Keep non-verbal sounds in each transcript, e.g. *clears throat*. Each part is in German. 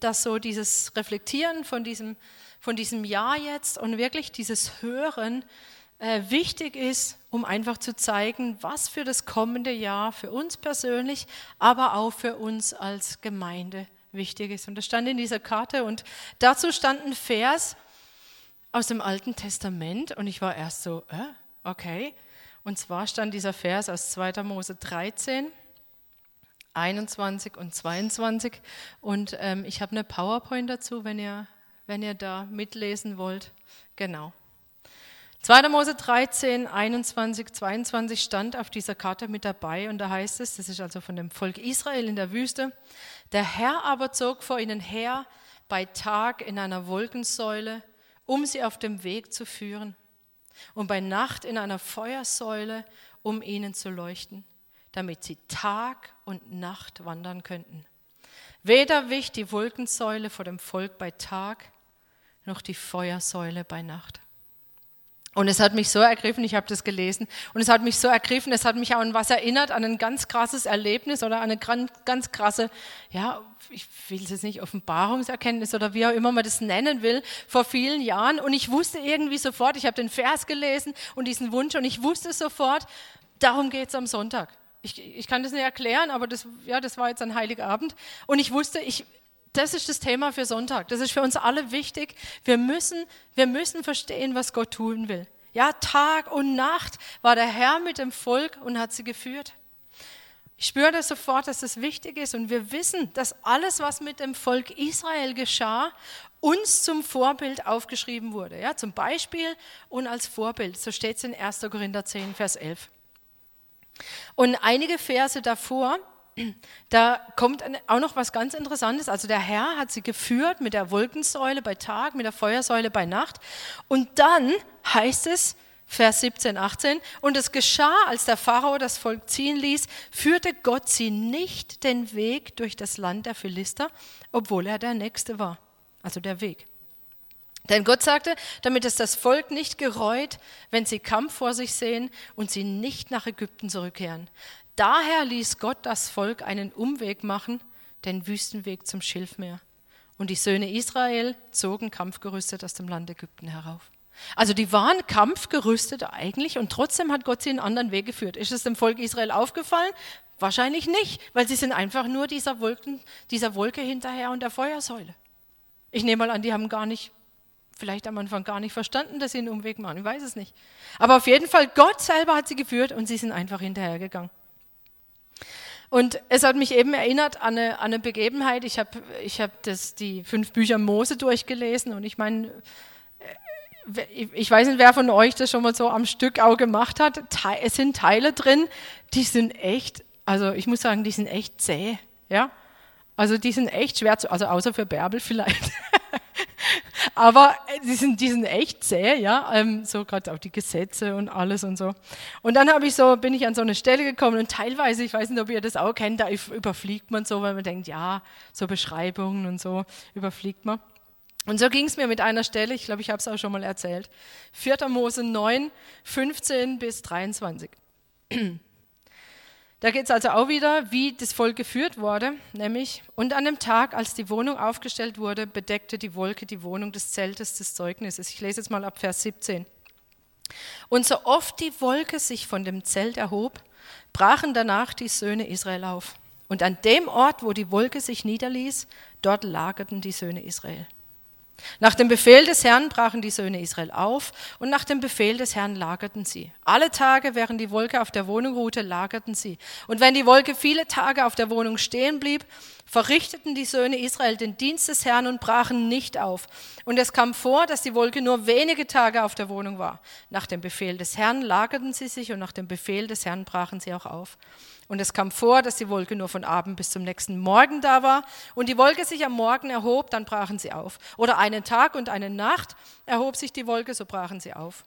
dass so dieses Reflektieren von diesem, von diesem Jahr jetzt und wirklich dieses Hören äh, wichtig ist, um einfach zu zeigen, was für das kommende Jahr für uns persönlich, aber auch für uns als Gemeinde wichtig ist. Und das stand in dieser Karte und dazu stand ein Vers aus dem Alten Testament und ich war erst so, äh, okay. Und zwar stand dieser Vers aus 2. Mose 13, 21 und 22 und ähm, ich habe eine PowerPoint dazu, wenn ihr, wenn ihr da mitlesen wollt. Genau. 2. Mose 13, 21, 22 stand auf dieser Karte mit dabei und da heißt es, das ist also von dem Volk Israel in der Wüste, der Herr aber zog vor ihnen her bei Tag in einer Wolkensäule, um sie auf dem Weg zu führen, und bei Nacht in einer Feuersäule, um ihnen zu leuchten, damit sie Tag und Nacht wandern könnten. Weder wich die Wolkensäule vor dem Volk bei Tag, noch die Feuersäule bei Nacht. Und es hat mich so ergriffen, ich habe das gelesen, und es hat mich so ergriffen, es hat mich auch an was erinnert, an ein ganz krasses Erlebnis oder an eine ganz krasse, ja, ich will es jetzt nicht, Offenbarungserkenntnis oder wie auch immer man das nennen will, vor vielen Jahren. Und ich wusste irgendwie sofort, ich habe den Vers gelesen und diesen Wunsch und ich wusste sofort, darum geht es am Sonntag. Ich, ich kann das nicht erklären, aber das, ja, das war jetzt ein heiliger Abend. Und ich wusste, ich, das ist das Thema für Sonntag. Das ist für uns alle wichtig. Wir müssen, wir müssen verstehen, was Gott tun will. Ja, Tag und Nacht war der Herr mit dem Volk und hat sie geführt. Ich spüre das sofort, dass das wichtig ist und wir wissen, dass alles, was mit dem Volk Israel geschah, uns zum Vorbild aufgeschrieben wurde. Ja, zum Beispiel und als Vorbild. So steht es in 1. Korinther 10, Vers 11. Und einige Verse davor da kommt auch noch was ganz Interessantes. Also der Herr hat sie geführt mit der Wolkensäule bei Tag, mit der Feuersäule bei Nacht. Und dann heißt es, Vers 17, 18, und es geschah, als der Pharao das Volk ziehen ließ, führte Gott sie nicht den Weg durch das Land der Philister, obwohl er der Nächste war. Also der Weg. Denn Gott sagte, damit es das Volk nicht gereut, wenn sie Kampf vor sich sehen und sie nicht nach Ägypten zurückkehren. Daher ließ Gott das Volk einen Umweg machen, den Wüstenweg zum Schilfmeer. Und die Söhne Israel zogen kampfgerüstet aus dem Land Ägypten herauf. Also die waren kampfgerüstet eigentlich und trotzdem hat Gott sie einen anderen Weg geführt. Ist es dem Volk Israel aufgefallen? Wahrscheinlich nicht, weil sie sind einfach nur dieser, Wolken, dieser Wolke hinterher und der Feuersäule. Ich nehme mal an, die haben gar nicht, vielleicht am Anfang gar nicht verstanden, dass sie einen Umweg machen. Ich weiß es nicht. Aber auf jeden Fall, Gott selber hat sie geführt und sie sind einfach hinterhergegangen. Und es hat mich eben erinnert an eine, an eine Begebenheit. Ich habe ich hab die fünf Bücher Mose durchgelesen und ich meine, äh, ich weiß nicht, wer von euch das schon mal so am Stück auch gemacht hat. Es sind Teile drin, die sind echt, also ich muss sagen, die sind echt zäh. Ja? Also die sind echt schwer zu, also außer für Bärbel vielleicht. *laughs* Aber äh, die sind, die sind echt zäh, ja, ähm, so gerade auch die Gesetze und alles und so. Und dann habe ich so, bin ich an so eine Stelle gekommen und teilweise, ich weiß nicht, ob ihr das auch kennt, da überfliegt man so, weil man denkt, ja, so Beschreibungen und so überfliegt man. Und so ging es mir mit einer Stelle, ich glaube, ich habe es auch schon mal erzählt. 4. Mose 9, 15 bis 23. Da geht es also auch wieder, wie das Volk geführt wurde, nämlich, und an dem Tag, als die Wohnung aufgestellt wurde, bedeckte die Wolke die Wohnung des Zeltes des Zeugnisses. Ich lese jetzt mal ab Vers 17. Und so oft die Wolke sich von dem Zelt erhob, brachen danach die Söhne Israel auf. Und an dem Ort, wo die Wolke sich niederließ, dort lagerten die Söhne Israel. Nach dem Befehl des Herrn brachen die Söhne Israel auf und nach dem Befehl des Herrn lagerten sie. Alle Tage, während die Wolke auf der Wohnung ruhte, lagerten sie. Und wenn die Wolke viele Tage auf der Wohnung stehen blieb, verrichteten die Söhne Israel den Dienst des Herrn und brachen nicht auf. Und es kam vor, dass die Wolke nur wenige Tage auf der Wohnung war. Nach dem Befehl des Herrn lagerten sie sich und nach dem Befehl des Herrn brachen sie auch auf. Und es kam vor, dass die Wolke nur von Abend bis zum nächsten Morgen da war. Und die Wolke sich am Morgen erhob, dann brachen sie auf. Oder einen Tag und eine Nacht erhob sich die Wolke, so brachen sie auf.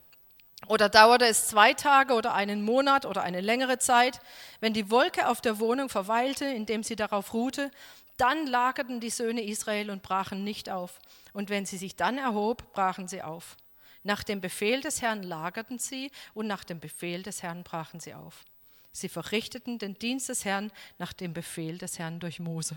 Oder dauerte es zwei Tage oder einen Monat oder eine längere Zeit, wenn die Wolke auf der Wohnung verweilte, indem sie darauf ruhte, dann lagerten die Söhne Israel und brachen nicht auf. Und wenn sie sich dann erhob, brachen sie auf. Nach dem Befehl des Herrn lagerten sie und nach dem Befehl des Herrn brachen sie auf. Sie verrichteten den Dienst des Herrn nach dem Befehl des Herrn durch Mose.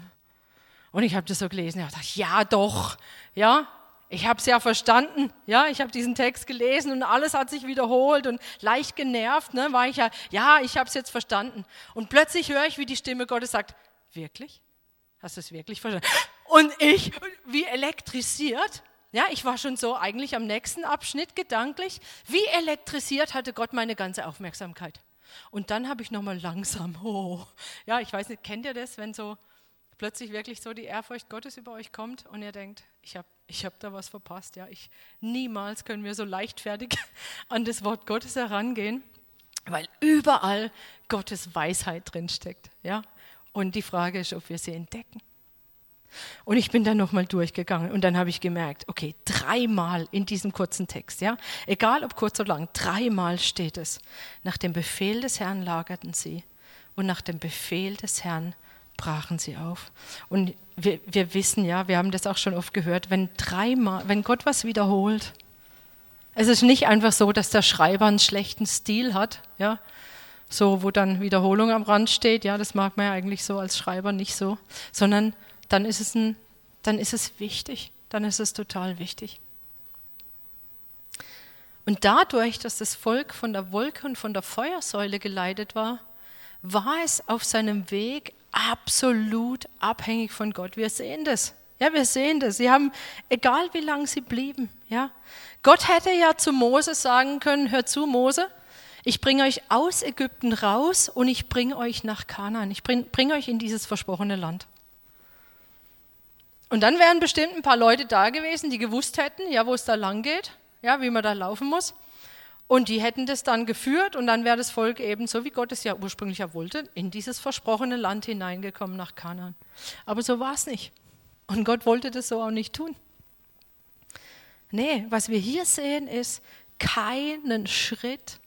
Und ich habe das so gelesen. Ich gedacht, ja doch, ja, ich habe es ja verstanden, ja, ich habe diesen Text gelesen und alles hat sich wiederholt und leicht genervt, ne, war ich ja, ja, ich habe es jetzt verstanden. Und plötzlich höre ich, wie die Stimme Gottes sagt, wirklich? Hast du es wirklich verstanden? Und ich, wie elektrisiert, ja, ich war schon so eigentlich am nächsten Abschnitt gedanklich, wie elektrisiert hatte Gott meine ganze Aufmerksamkeit. Und dann habe ich nochmal langsam, *laughs* oh, ja, ich weiß nicht, kennt ihr das, wenn so plötzlich wirklich so die Ehrfurcht Gottes über euch kommt und ihr denkt, ich habe ich hab da was verpasst. Ja, ich, niemals können wir so leichtfertig *laughs* an das Wort Gottes herangehen, weil überall Gottes Weisheit drinsteckt. Ja? Und die Frage ist, ob wir sie entdecken. Und ich bin dann nochmal durchgegangen und dann habe ich gemerkt, okay, dreimal in diesem kurzen Text, ja, egal ob kurz oder lang, dreimal steht es, nach dem Befehl des Herrn lagerten sie und nach dem Befehl des Herrn brachen sie auf. Und wir, wir wissen ja, wir haben das auch schon oft gehört, wenn dreimal, wenn Gott was wiederholt, es ist nicht einfach so, dass der Schreiber einen schlechten Stil hat, ja, so wo dann Wiederholung am Rand steht, ja, das mag man ja eigentlich so als Schreiber nicht so, sondern dann ist es ein, dann ist es wichtig, dann ist es total wichtig. Und dadurch, dass das Volk von der Wolke und von der Feuersäule geleitet war, war es auf seinem Weg absolut abhängig von Gott. Wir sehen das. Ja, wir sehen das. Sie haben, egal wie lange sie blieben, ja. Gott hätte ja zu Mose sagen können, hör zu, Mose, ich bringe euch aus Ägypten raus und ich bringe euch nach Kanaan. Ich bringe bring euch in dieses versprochene Land. Und dann wären bestimmt ein paar Leute da gewesen, die gewusst hätten, ja, wo es da lang geht, ja, wie man da laufen muss. Und die hätten das dann geführt und dann wäre das Volk eben, so wie Gott es ja ursprünglich ja wollte, in dieses versprochene Land hineingekommen nach Kanaan. Aber so war es nicht. Und Gott wollte das so auch nicht tun. Nee, was wir hier sehen ist, keinen Schritt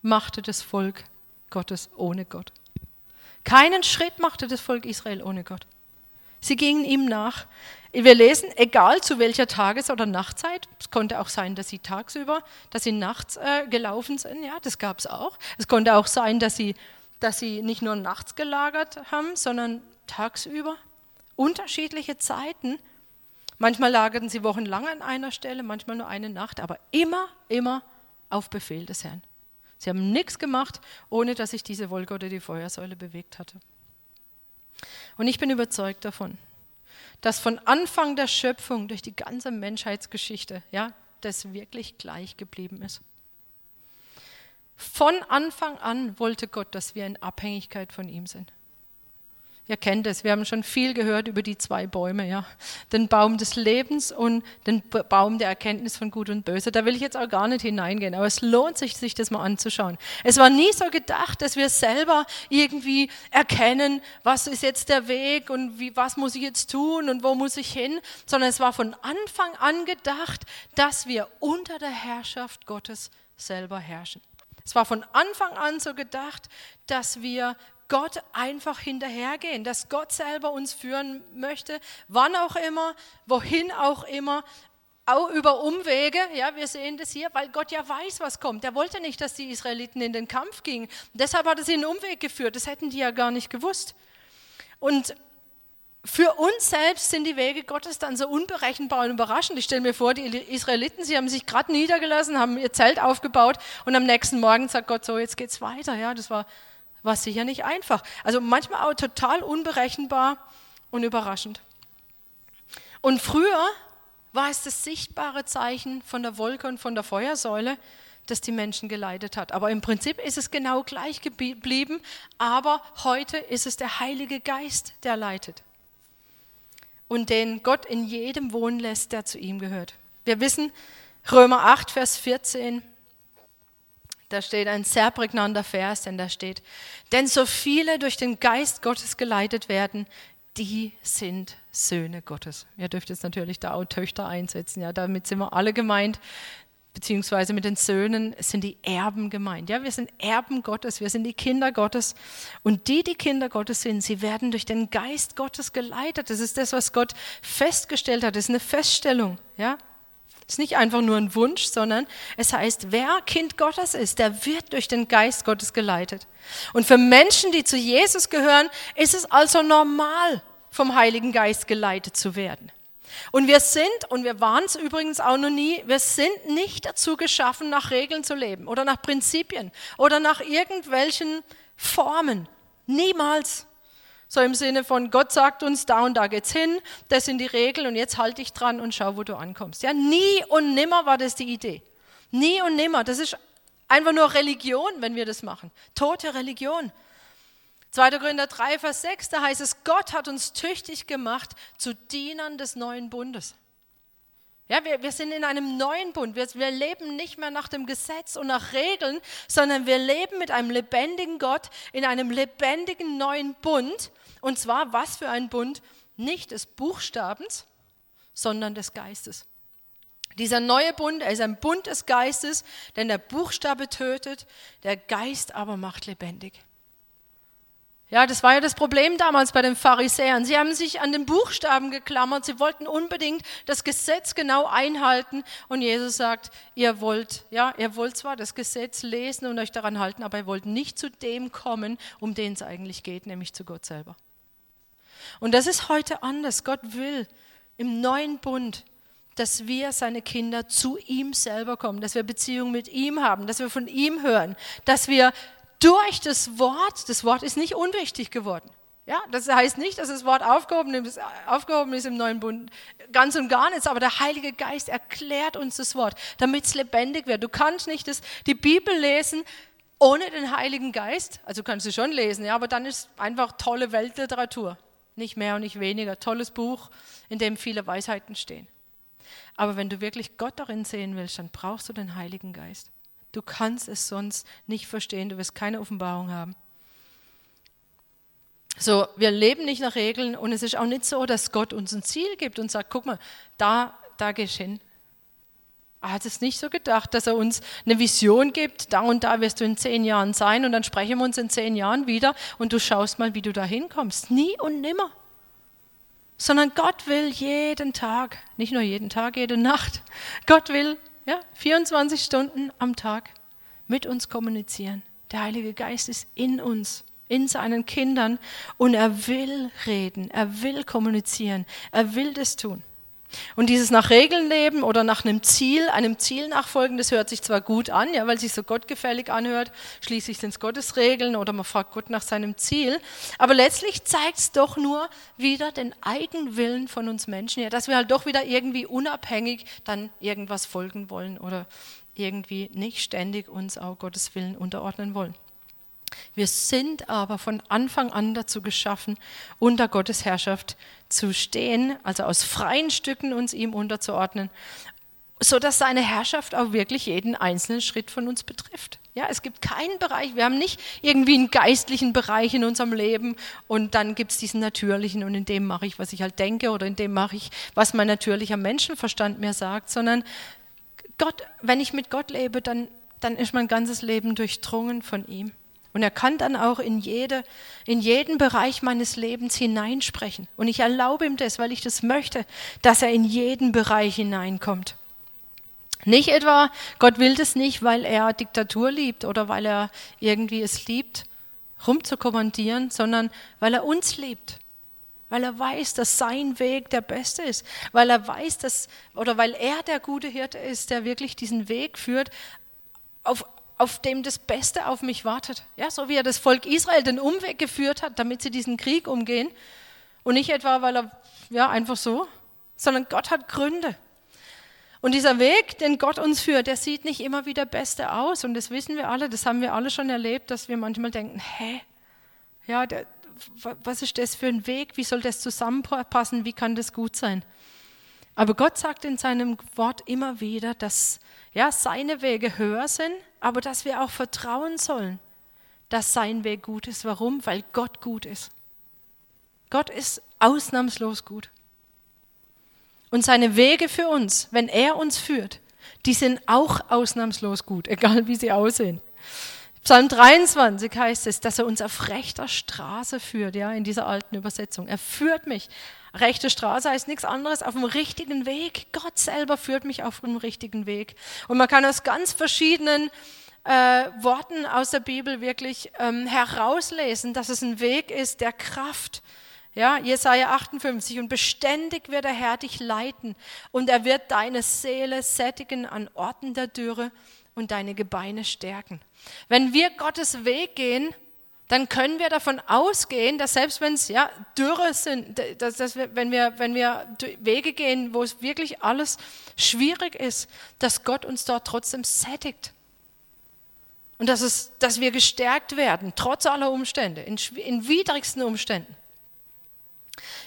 machte das Volk Gottes ohne Gott. Keinen Schritt machte das Volk Israel ohne Gott. Sie gingen ihm nach. Wir lesen, egal zu welcher Tages- oder Nachtzeit, es konnte auch sein, dass sie tagsüber, dass sie nachts äh, gelaufen sind, ja, das gab es auch. Es konnte auch sein, dass sie, dass sie nicht nur nachts gelagert haben, sondern tagsüber. Unterschiedliche Zeiten. Manchmal lagerten sie wochenlang an einer Stelle, manchmal nur eine Nacht, aber immer, immer auf Befehl des Herrn. Sie haben nichts gemacht, ohne dass sich diese Wolke oder die Feuersäule bewegt hatte. Und ich bin überzeugt davon, dass von Anfang der Schöpfung durch die ganze Menschheitsgeschichte, ja, das wirklich gleich geblieben ist. Von Anfang an wollte Gott, dass wir in Abhängigkeit von ihm sind. Ihr kennt es, wir haben schon viel gehört über die zwei Bäume, ja. Den Baum des Lebens und den Baum der Erkenntnis von Gut und Böse. Da will ich jetzt auch gar nicht hineingehen, aber es lohnt sich, sich das mal anzuschauen. Es war nie so gedacht, dass wir selber irgendwie erkennen, was ist jetzt der Weg und wie, was muss ich jetzt tun und wo muss ich hin, sondern es war von Anfang an gedacht, dass wir unter der Herrschaft Gottes selber herrschen. Es war von Anfang an so gedacht, dass wir Gott einfach hinterhergehen, dass Gott selber uns führen möchte, wann auch immer, wohin auch immer, auch über Umwege, ja, wir sehen das hier, weil Gott ja weiß, was kommt. Er wollte nicht, dass die Israeliten in den Kampf gingen. Deshalb hat er sie in den Umweg geführt. Das hätten die ja gar nicht gewusst. Und für uns selbst sind die Wege Gottes dann so unberechenbar und überraschend. Ich stelle mir vor, die Israeliten, sie haben sich gerade niedergelassen, haben ihr Zelt aufgebaut und am nächsten Morgen sagt Gott so, jetzt geht's weiter. Ja, das war war sicher nicht einfach. Also manchmal auch total unberechenbar und überraschend. Und früher war es das sichtbare Zeichen von der Wolke und von der Feuersäule, das die Menschen geleitet hat. Aber im Prinzip ist es genau gleich geblieben, aber heute ist es der Heilige Geist, der leitet und den Gott in jedem wohnen lässt, der zu ihm gehört. Wir wissen, Römer 8, Vers 14, da steht ein sehr prägnanter Vers, denn da steht, denn so viele durch den Geist Gottes geleitet werden, die sind Söhne Gottes. Ihr dürft jetzt natürlich da auch Töchter einsetzen, ja, damit sind wir alle gemeint, beziehungsweise mit den Söhnen sind die Erben gemeint. Ja, wir sind Erben Gottes, wir sind die Kinder Gottes. Und die, die Kinder Gottes sind, sie werden durch den Geist Gottes geleitet. Das ist das, was Gott festgestellt hat. Das ist eine Feststellung, ja. Es ist nicht einfach nur ein Wunsch, sondern es heißt, wer Kind Gottes ist, der wird durch den Geist Gottes geleitet. Und für Menschen, die zu Jesus gehören, ist es also normal, vom Heiligen Geist geleitet zu werden. Und wir sind, und wir waren es übrigens auch noch nie, wir sind nicht dazu geschaffen, nach Regeln zu leben oder nach Prinzipien oder nach irgendwelchen Formen. Niemals. So im Sinne von, Gott sagt uns, da und da geht's hin, das sind die Regeln und jetzt halte dich dran und schau, wo du ankommst. Ja, nie und nimmer war das die Idee. Nie und nimmer. Das ist einfach nur Religion, wenn wir das machen. Tote Religion. 2. Korinther 3, Vers 6, da heißt es, Gott hat uns tüchtig gemacht zu Dienern des neuen Bundes. Ja, wir, wir sind in einem neuen Bund. Wir, wir leben nicht mehr nach dem Gesetz und nach Regeln, sondern wir leben mit einem lebendigen Gott in einem lebendigen neuen Bund. Und zwar was für ein Bund? Nicht des Buchstabens, sondern des Geistes. Dieser neue Bund, er ist ein Bund des Geistes, denn der Buchstabe tötet, der Geist aber macht lebendig. Ja, das war ja das Problem damals bei den Pharisäern. Sie haben sich an den Buchstaben geklammert. Sie wollten unbedingt das Gesetz genau einhalten. Und Jesus sagt, ihr wollt, ja, ihr wollt zwar das Gesetz lesen und euch daran halten, aber ihr wollt nicht zu dem kommen, um den es eigentlich geht, nämlich zu Gott selber. Und das ist heute anders. Gott will im neuen Bund, dass wir seine Kinder zu ihm selber kommen, dass wir Beziehung mit ihm haben, dass wir von ihm hören, dass wir durch das Wort, das Wort ist nicht unwichtig geworden. Ja, das heißt nicht, dass das Wort aufgehoben ist, aufgehoben ist im neuen Bund, ganz und gar nichts, aber der Heilige Geist erklärt uns das Wort, damit es lebendig wird. Du kannst nicht das, die Bibel lesen ohne den Heiligen Geist, also kannst du schon lesen, ja, aber dann ist einfach tolle Weltliteratur, nicht mehr und nicht weniger, tolles Buch, in dem viele Weisheiten stehen. Aber wenn du wirklich Gott darin sehen willst, dann brauchst du den Heiligen Geist. Du kannst es sonst nicht verstehen, du wirst keine Offenbarung haben. So, wir leben nicht nach Regeln und es ist auch nicht so, dass Gott uns ein Ziel gibt und sagt, guck mal, da, da gehst hin. Er hat es nicht so gedacht, dass er uns eine Vision gibt, da und da wirst du in zehn Jahren sein und dann sprechen wir uns in zehn Jahren wieder und du schaust mal, wie du da hinkommst. Nie und nimmer. Sondern Gott will jeden Tag, nicht nur jeden Tag, jede Nacht, Gott will ja, 24 Stunden am Tag mit uns kommunizieren. Der Heilige Geist ist in uns, in seinen Kindern und er will reden, er will kommunizieren, er will das tun. Und dieses nach Regeln leben oder nach einem Ziel, einem Ziel nachfolgen, das hört sich zwar gut an, ja, weil es sich so gottgefällig anhört, schließlich sind es Gottes Regeln oder man fragt Gott nach seinem Ziel, aber letztlich zeigt es doch nur wieder den Eigenwillen von uns Menschen, ja, dass wir halt doch wieder irgendwie unabhängig dann irgendwas folgen wollen oder irgendwie nicht ständig uns auch Gottes Willen unterordnen wollen. Wir sind aber von Anfang an dazu geschaffen, unter Gottes Herrschaft zu stehen, also aus freien Stücken uns ihm unterzuordnen, so dass seine Herrschaft auch wirklich jeden einzelnen Schritt von uns betrifft. Ja, es gibt keinen Bereich, wir haben nicht irgendwie einen geistlichen Bereich in unserem Leben und dann gibt es diesen natürlichen und in dem mache ich, was ich halt denke oder in dem mache ich, was mein natürlicher Menschenverstand mir sagt, sondern Gott, wenn ich mit Gott lebe, dann, dann ist mein ganzes Leben durchdrungen von ihm. Und er kann dann auch in, jede, in jeden Bereich meines Lebens hineinsprechen. Und ich erlaube ihm das, weil ich das möchte, dass er in jeden Bereich hineinkommt. Nicht etwa, Gott will das nicht, weil er Diktatur liebt oder weil er irgendwie es liebt, rumzukommandieren, sondern weil er uns liebt. Weil er weiß, dass sein Weg der beste ist. Weil er weiß, dass, oder weil er der gute Hirte ist, der wirklich diesen Weg führt, auf auf dem das Beste auf mich wartet. Ja, so wie er das Volk Israel den Umweg geführt hat, damit sie diesen Krieg umgehen. Und nicht etwa, weil er, ja, einfach so, sondern Gott hat Gründe. Und dieser Weg, den Gott uns führt, der sieht nicht immer wie der Beste aus. Und das wissen wir alle, das haben wir alle schon erlebt, dass wir manchmal denken, hä? Ja, der, was ist das für ein Weg? Wie soll das zusammenpassen? Wie kann das gut sein? Aber Gott sagt in seinem Wort immer wieder, dass ja, seine Wege höher sind, aber dass wir auch vertrauen sollen, dass sein Weg gut ist. Warum? Weil Gott gut ist. Gott ist ausnahmslos gut. Und seine Wege für uns, wenn er uns führt, die sind auch ausnahmslos gut, *laughs* egal wie sie aussehen. Psalm 23 heißt es, dass er uns auf rechter Straße führt, ja, in dieser alten Übersetzung. Er führt mich. Rechte Straße heißt nichts anderes auf dem richtigen Weg. Gott selber führt mich auf dem richtigen Weg. Und man kann aus ganz verschiedenen äh, Worten aus der Bibel wirklich ähm, herauslesen, dass es ein Weg ist der Kraft, Ja, Jesaja 58. Und beständig wird der Herr dich leiten und er wird deine Seele sättigen an Orten der Dürre und deine Gebeine stärken. Wenn wir Gottes Weg gehen, dann können wir davon ausgehen, dass selbst wenn es ja Dürre sind, dass, dass wir, wenn, wir, wenn wir Wege gehen, wo es wirklich alles schwierig ist, dass Gott uns dort trotzdem sättigt. Und dass, es, dass wir gestärkt werden, trotz aller Umstände, in, in widrigsten Umständen.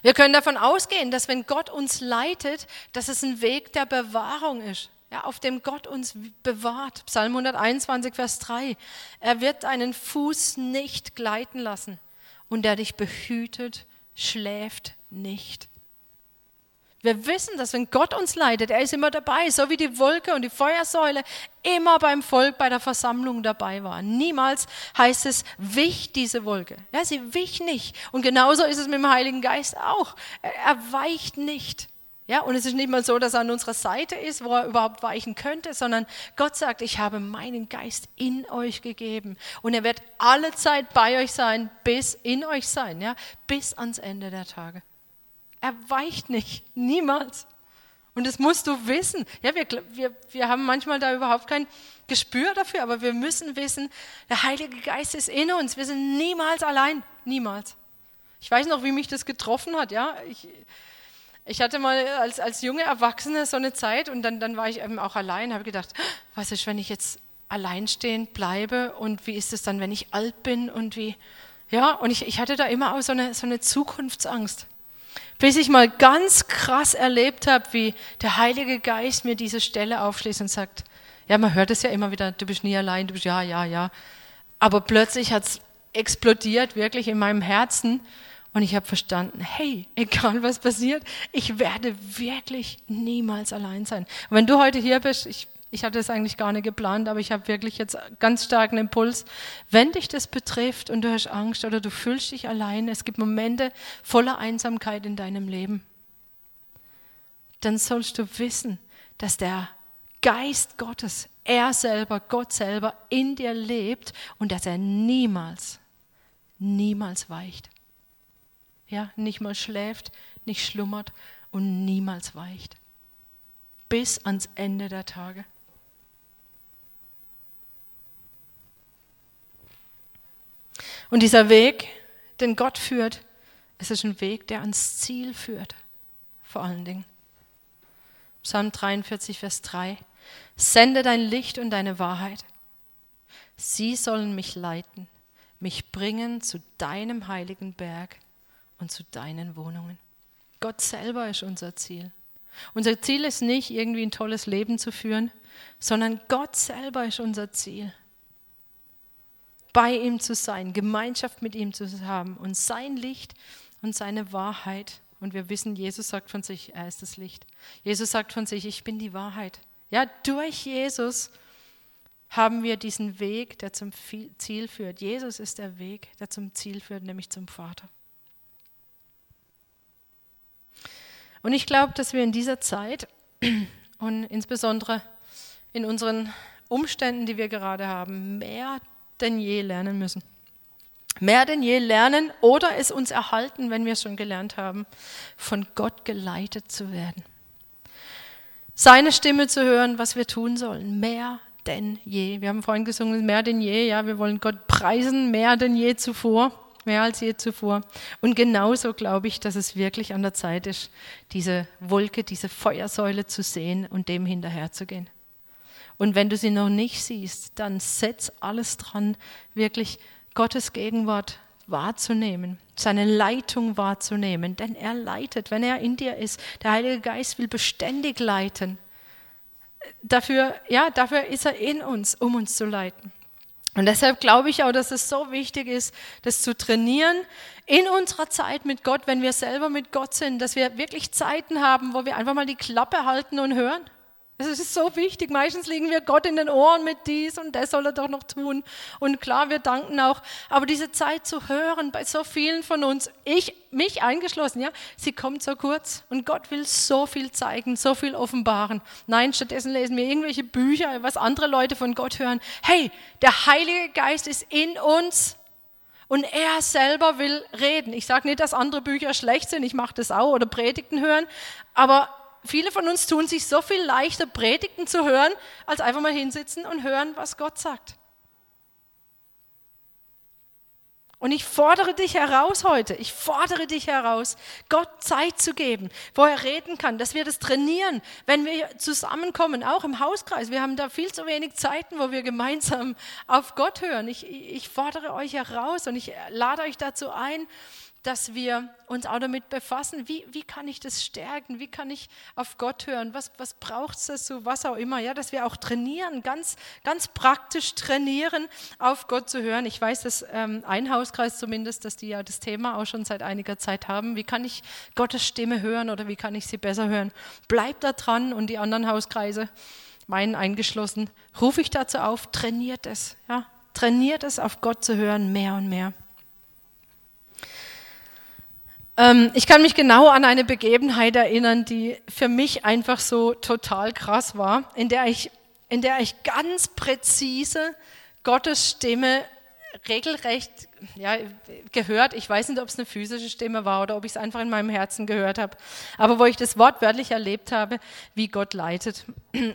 Wir können davon ausgehen, dass wenn Gott uns leitet, dass es ein Weg der Bewahrung ist ja, auf dem Gott uns bewahrt. Psalm 121, Vers 3. Er wird deinen Fuß nicht gleiten lassen und der dich behütet, schläft nicht. Wir wissen, dass wenn Gott uns leitet, er ist immer dabei, so wie die Wolke und die Feuersäule immer beim Volk bei der Versammlung dabei waren. Niemals heißt es, wich diese Wolke. Ja, sie wich nicht. Und genauso ist es mit dem Heiligen Geist auch. Er weicht nicht. Ja, und es ist nicht mal so, dass er an unserer Seite ist, wo er überhaupt weichen könnte, sondern Gott sagt, ich habe meinen Geist in euch gegeben und er wird alle Zeit bei euch sein, bis in euch sein, ja, bis ans Ende der Tage. Er weicht nicht, niemals. Und das musst du wissen. Ja, wir, wir, wir haben manchmal da überhaupt kein Gespür dafür, aber wir müssen wissen, der Heilige Geist ist in uns. Wir sind niemals allein, niemals. Ich weiß noch, wie mich das getroffen hat. Ja, ich, ich hatte mal als, als junge Erwachsene so eine Zeit und dann, dann war ich eben auch allein, habe gedacht, was ist, wenn ich jetzt alleinstehend bleibe und wie ist es dann, wenn ich alt bin und wie, ja, und ich, ich hatte da immer auch so eine, so eine Zukunftsangst. Bis ich mal ganz krass erlebt habe, wie der Heilige Geist mir diese Stelle aufschließt und sagt, ja, man hört es ja immer wieder, du bist nie allein, du bist ja, ja, ja. Aber plötzlich hat es explodiert wirklich in meinem Herzen und ich habe verstanden, hey, egal was passiert, ich werde wirklich niemals allein sein. Und wenn du heute hier bist, ich, ich hatte es eigentlich gar nicht geplant, aber ich habe wirklich jetzt ganz starken Impuls. Wenn dich das betrifft und du hast Angst oder du fühlst dich allein, es gibt Momente voller Einsamkeit in deinem Leben, dann sollst du wissen, dass der Geist Gottes, er selber, Gott selber in dir lebt und dass er niemals, niemals weicht ja, nicht mal schläft, nicht schlummert und niemals weicht. Bis ans Ende der Tage. Und dieser Weg, den Gott führt, es ist ein Weg, der ans Ziel führt, vor allen Dingen. Psalm 43, Vers 3. Sende dein Licht und deine Wahrheit. Sie sollen mich leiten, mich bringen zu deinem heiligen Berg und zu deinen Wohnungen. Gott selber ist unser Ziel. Unser Ziel ist nicht, irgendwie ein tolles Leben zu führen, sondern Gott selber ist unser Ziel. Bei ihm zu sein, Gemeinschaft mit ihm zu haben und sein Licht und seine Wahrheit. Und wir wissen, Jesus sagt von sich, er ist das Licht. Jesus sagt von sich, ich bin die Wahrheit. Ja, durch Jesus haben wir diesen Weg, der zum Ziel führt. Jesus ist der Weg, der zum Ziel führt, nämlich zum Vater. Und ich glaube, dass wir in dieser Zeit *clears throat* und insbesondere in unseren Umständen, die wir gerade haben, mehr denn je lernen müssen. Mehr denn je lernen oder es uns erhalten, wenn wir es schon gelernt haben, von Gott geleitet zu werden. Seine Stimme zu hören, was wir tun sollen. Mehr denn je. Wir haben vorhin gesungen, mehr denn je. Ja, wir wollen Gott preisen, mehr denn je zuvor mehr als je zuvor. Und genauso glaube ich, dass es wirklich an der Zeit ist, diese Wolke, diese Feuersäule zu sehen und dem hinterherzugehen. Und wenn du sie noch nicht siehst, dann setz alles dran, wirklich Gottes Gegenwart wahrzunehmen, seine Leitung wahrzunehmen, denn er leitet, wenn er in dir ist. Der Heilige Geist will beständig leiten. Dafür, ja, dafür ist er in uns, um uns zu leiten. Und deshalb glaube ich auch, dass es so wichtig ist, das zu trainieren in unserer Zeit mit Gott, wenn wir selber mit Gott sind, dass wir wirklich Zeiten haben, wo wir einfach mal die Klappe halten und hören es ist so wichtig. Meistens liegen wir Gott in den Ohren mit dies und das soll er doch noch tun. Und klar, wir danken auch. Aber diese Zeit zu hören bei so vielen von uns, ich, mich eingeschlossen, ja, sie kommt so kurz. Und Gott will so viel zeigen, so viel offenbaren. Nein, stattdessen lesen wir irgendwelche Bücher, was andere Leute von Gott hören. Hey, der Heilige Geist ist in uns Und er selber will reden. Ich sage nicht, dass andere Bücher schlecht sind, ich mache das auch oder Predigten hören, aber viele von uns tun sich so viel leichter, Predigten zu hören, als einfach mal hinsitzen und hören, was Gott sagt. Und ich fordere dich heraus heute, ich fordere dich heraus, Gott Zeit zu geben, wo er reden kann, dass wir das trainieren, wenn wir zusammenkommen, auch im Hauskreis. Wir haben da viel zu wenig Zeiten, wo wir gemeinsam auf Gott hören. Ich, ich fordere euch heraus und ich lade euch dazu ein, dass wir uns auch damit befassen, wie, wie kann ich das stärken, wie kann ich auf Gott hören, was, was braucht es dazu, was auch immer, ja, dass wir auch trainieren, ganz, ganz praktisch trainieren, auf Gott zu hören. Ich weiß, dass ähm, ein Hauskreis zumindest, dass die ja das Thema auch schon seit einiger Zeit haben, wie kann ich Gottes Stimme hören oder wie kann ich sie besser hören. Bleibt da dran und die anderen Hauskreise, meinen eingeschlossen, rufe ich dazu auf, trainiert es, ja, trainiert es, auf Gott zu hören, mehr und mehr. Ähm, ich kann mich genau an eine Begebenheit erinnern, die für mich einfach so total krass war, in der ich, in der ich ganz präzise Gottes Stimme regelrecht ja, gehört. Ich weiß nicht, ob es eine physische Stimme war oder ob ich es einfach in meinem Herzen gehört habe. Aber wo ich das wortwörtlich erlebt habe, wie Gott leitet.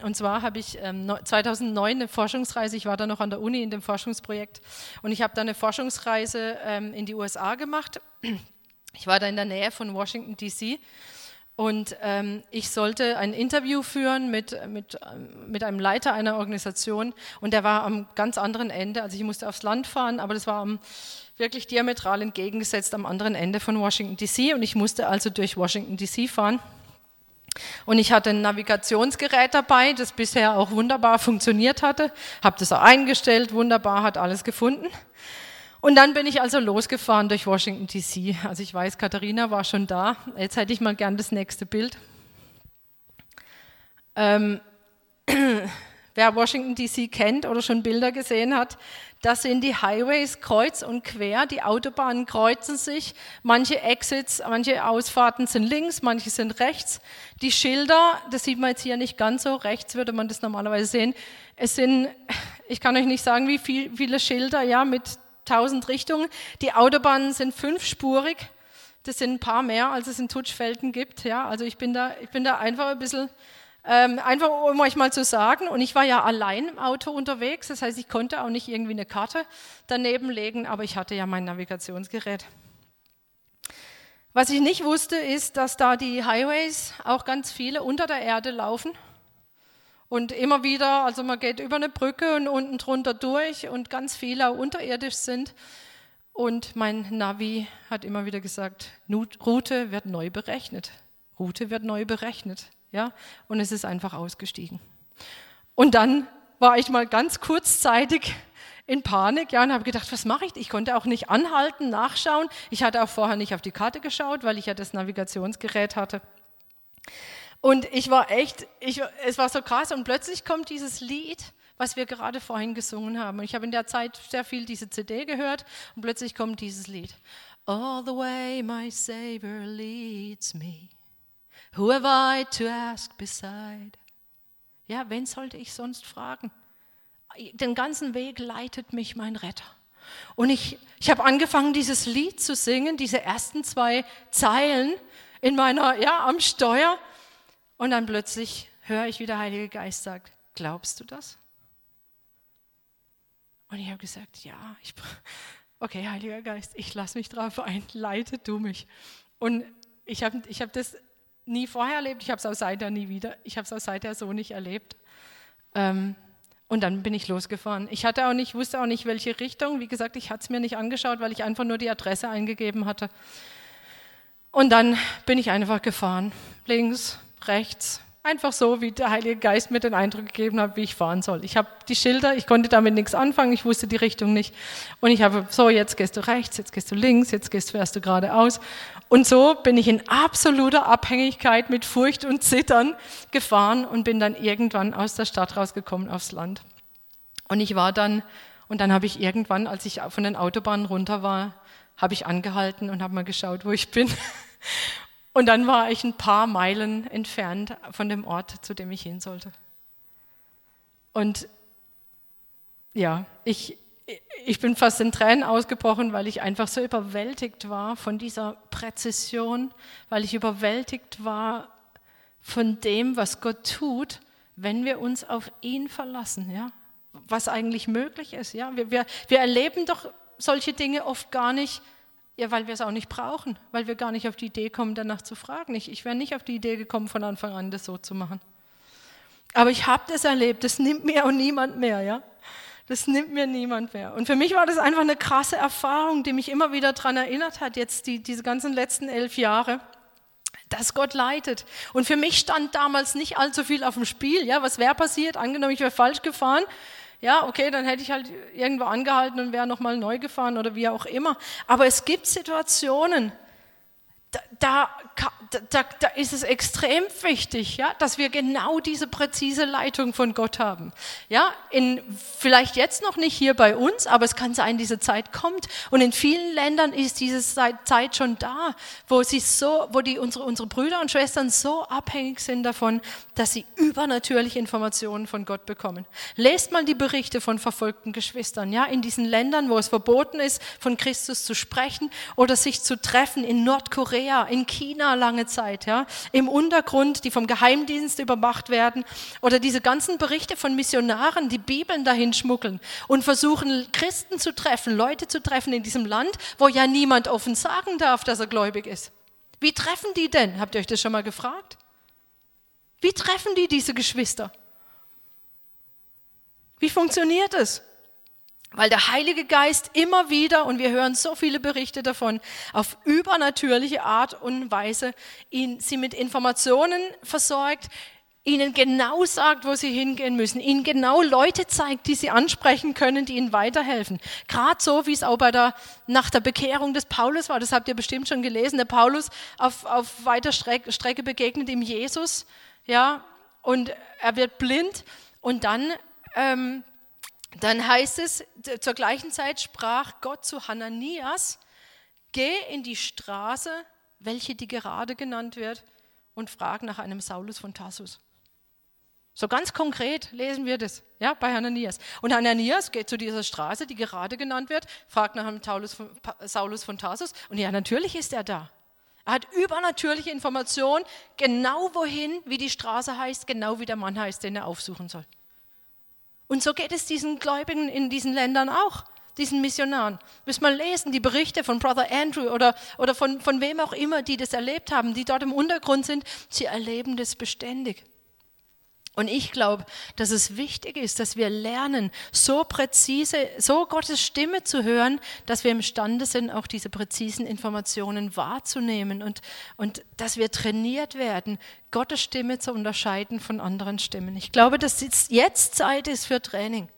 Und zwar habe ich ähm, 2009 eine Forschungsreise, ich war da noch an der Uni in dem Forschungsprojekt, und ich habe da eine Forschungsreise ähm, in die USA gemacht ich war da in der Nähe von Washington, DC und ähm, ich sollte ein Interview führen mit, mit, mit einem Leiter einer Organisation und der war am ganz anderen Ende. Also ich musste aufs Land fahren, aber das war am, wirklich diametral entgegengesetzt am anderen Ende von Washington, DC und ich musste also durch Washington, DC fahren. Und ich hatte ein Navigationsgerät dabei, das bisher auch wunderbar funktioniert hatte, habe das auch eingestellt, wunderbar, hat alles gefunden. Und dann bin ich also losgefahren durch Washington, DC. Also ich weiß, Katharina war schon da. Jetzt hätte ich mal gern das nächste Bild. Ähm, *clears throat* wer Washington, DC kennt oder schon Bilder gesehen hat, das sind die Highways kreuz und quer. Die Autobahnen kreuzen sich. Manche Exits, manche Ausfahrten sind links, manche sind rechts. Die Schilder, das sieht man jetzt hier nicht ganz so. Rechts würde man das normalerweise sehen. Es sind, ich kann euch nicht sagen, wie viel, viele Schilder, ja, mit tausend Richtungen. Die Autobahnen sind fünfspurig. Das sind ein paar mehr, als es in Tutschfelden gibt. Ja, also ich bin da, ich bin da einfach ein bisschen, ähm, einfach um euch mal zu sagen. Und ich war ja allein im Auto unterwegs. Das heißt, ich konnte auch nicht irgendwie eine Karte daneben legen, aber ich hatte ja mein Navigationsgerät. Was ich nicht wusste, ist, dass da die Highways auch ganz viele unter der Erde laufen. Und immer wieder, also man geht über eine Brücke und unten drunter durch und ganz viele auch unterirdisch sind. Und mein Navi hat immer wieder gesagt, Route wird neu berechnet. Route wird neu berechnet. Ja? Und es ist einfach ausgestiegen. Und dann war ich mal ganz kurzzeitig in Panik ja, und habe gedacht, was mache ich? Ich konnte auch nicht anhalten, nachschauen. Ich hatte auch vorher nicht auf die Karte geschaut, weil ich ja das Navigationsgerät hatte. Und ich war echt, ich, es war so krass und plötzlich kommt dieses Lied, was wir gerade vorhin gesungen haben. Und ich habe in der Zeit sehr viel diese CD gehört und plötzlich kommt dieses Lied. All the way my Savior leads me, who have I to ask beside? Ja, wen sollte ich sonst fragen? Den ganzen Weg leitet mich mein Retter. Und ich, ich habe angefangen, dieses Lied zu singen, diese ersten zwei Zeilen in meiner, ja, am Steuer. Und dann plötzlich höre ich, wie der Heilige Geist sagt, glaubst du das? Und ich habe gesagt, ja, ich, *laughs* okay, Heiliger Geist, ich lasse mich drauf ein, leite du mich. Und ich habe ich hab das nie vorher erlebt, ich habe es auch seither nie wieder, ich habe es auch seither so nicht erlebt. Ähm, und dann bin ich losgefahren. Ich hatte auch nicht, wusste auch nicht, welche Richtung. Wie gesagt, ich hatte es mir nicht angeschaut, weil ich einfach nur die Adresse eingegeben hatte. Und dann bin ich einfach gefahren. Links, rechts. Einfach so, wie der Heilige Geist mir den Eindruck gegeben hat, wie ich fahren soll. Ich habe die Schilder, ich konnte damit nichts anfangen, ich wusste die Richtung nicht. Und ich habe, so, jetzt gehst du rechts, jetzt gehst du links, jetzt gehst, fährst du geradeaus. Und so bin ich in absoluter Abhängigkeit mit Furcht und Zittern gefahren und bin dann irgendwann aus der Stadt rausgekommen aufs Land. Und ich war dann, und dann habe ich irgendwann, als ich von den Autobahnen runter war, habe ich angehalten und habe mal geschaut, wo ich bin. Und dann war ich ein paar Meilen entfernt von dem Ort, zu dem ich hin sollte. Und ja, ich, ich bin fast in Tränen ausgebrochen, weil ich einfach so überwältigt war von dieser Präzision, weil ich überwältigt war von dem, was Gott tut, wenn wir uns auf ihn verlassen, ja, was eigentlich möglich ist, ja. Wir, wir, wir erleben doch solche Dinge oft gar nicht, ja, weil wir es auch nicht brauchen, weil wir gar nicht auf die Idee kommen, danach zu fragen. Ich, ich wäre nicht auf die Idee gekommen, von Anfang an das so zu machen. Aber ich habe das erlebt, das nimmt mir auch niemand mehr, ja. Das nimmt mir niemand mehr. Und für mich war das einfach eine krasse Erfahrung, die mich immer wieder daran erinnert hat, jetzt die, diese ganzen letzten elf Jahre, dass Gott leitet. Und für mich stand damals nicht allzu viel auf dem Spiel. Ja, was wäre passiert? Angenommen, ich wäre falsch gefahren. Ja, okay, dann hätte ich halt irgendwo angehalten und wäre nochmal neu gefahren oder wie auch immer. Aber es gibt Situationen, da, da, da, ist es extrem wichtig, ja, dass wir genau diese präzise Leitung von Gott haben. Ja, in, vielleicht jetzt noch nicht hier bei uns, aber es kann sein, diese Zeit kommt. Und in vielen Ländern ist diese Zeit schon da, wo, sie so, wo die, unsere, unsere Brüder und Schwestern so abhängig sind davon, dass sie übernatürliche Informationen von Gott bekommen. Lest mal die Berichte von verfolgten Geschwistern, ja, in diesen Ländern, wo es verboten ist, von Christus zu sprechen oder sich zu treffen in Nordkorea Korea, in China lange Zeit, ja, im Untergrund, die vom Geheimdienst überwacht werden, oder diese ganzen Berichte von Missionaren, die Bibeln dahin schmuggeln und versuchen, Christen zu treffen, Leute zu treffen in diesem Land, wo ja niemand offen sagen darf, dass er gläubig ist. Wie treffen die denn? Habt ihr euch das schon mal gefragt? Wie treffen die diese Geschwister? Wie funktioniert es? Weil der Heilige Geist immer wieder, und wir hören so viele Berichte davon, auf übernatürliche Art und Weise ihn, sie mit Informationen versorgt, ihnen genau sagt, wo sie hingehen müssen, ihnen genau Leute zeigt, die sie ansprechen können, die ihnen weiterhelfen. Gerade so, wie es auch bei der, nach der Bekehrung des Paulus war, das habt ihr bestimmt schon gelesen, der Paulus auf, auf weiter Strecke, Strecke begegnet ihm Jesus, ja, und er wird blind. Und dann ähm, dann heißt es, zur gleichen Zeit sprach Gott zu Hananias, geh in die Straße, welche die gerade genannt wird, und frag nach einem Saulus von Tarsus. So ganz konkret lesen wir das, ja, bei Hananias. Und Hananias geht zu dieser Straße, die gerade genannt wird, fragt nach einem Saulus von Tarsus, und ja, natürlich ist er da. Er hat übernatürliche Informationen, genau wohin, wie die Straße heißt, genau wie der Mann heißt, den er aufsuchen soll. Und so geht es diesen Gläubigen in diesen Ländern auch, diesen Missionaren. Müssen mal lesen, die Berichte von Brother Andrew oder, oder von, von wem auch immer, die das erlebt haben, die dort im Untergrund sind. Sie erleben das beständig. Und ich glaube, dass es wichtig ist, dass wir lernen, so präzise, so Gottes Stimme zu hören, dass wir imstande sind, auch diese präzisen Informationen wahrzunehmen und, und dass wir trainiert werden, Gottes Stimme zu unterscheiden von anderen Stimmen. Ich glaube, dass jetzt Zeit ist für Training.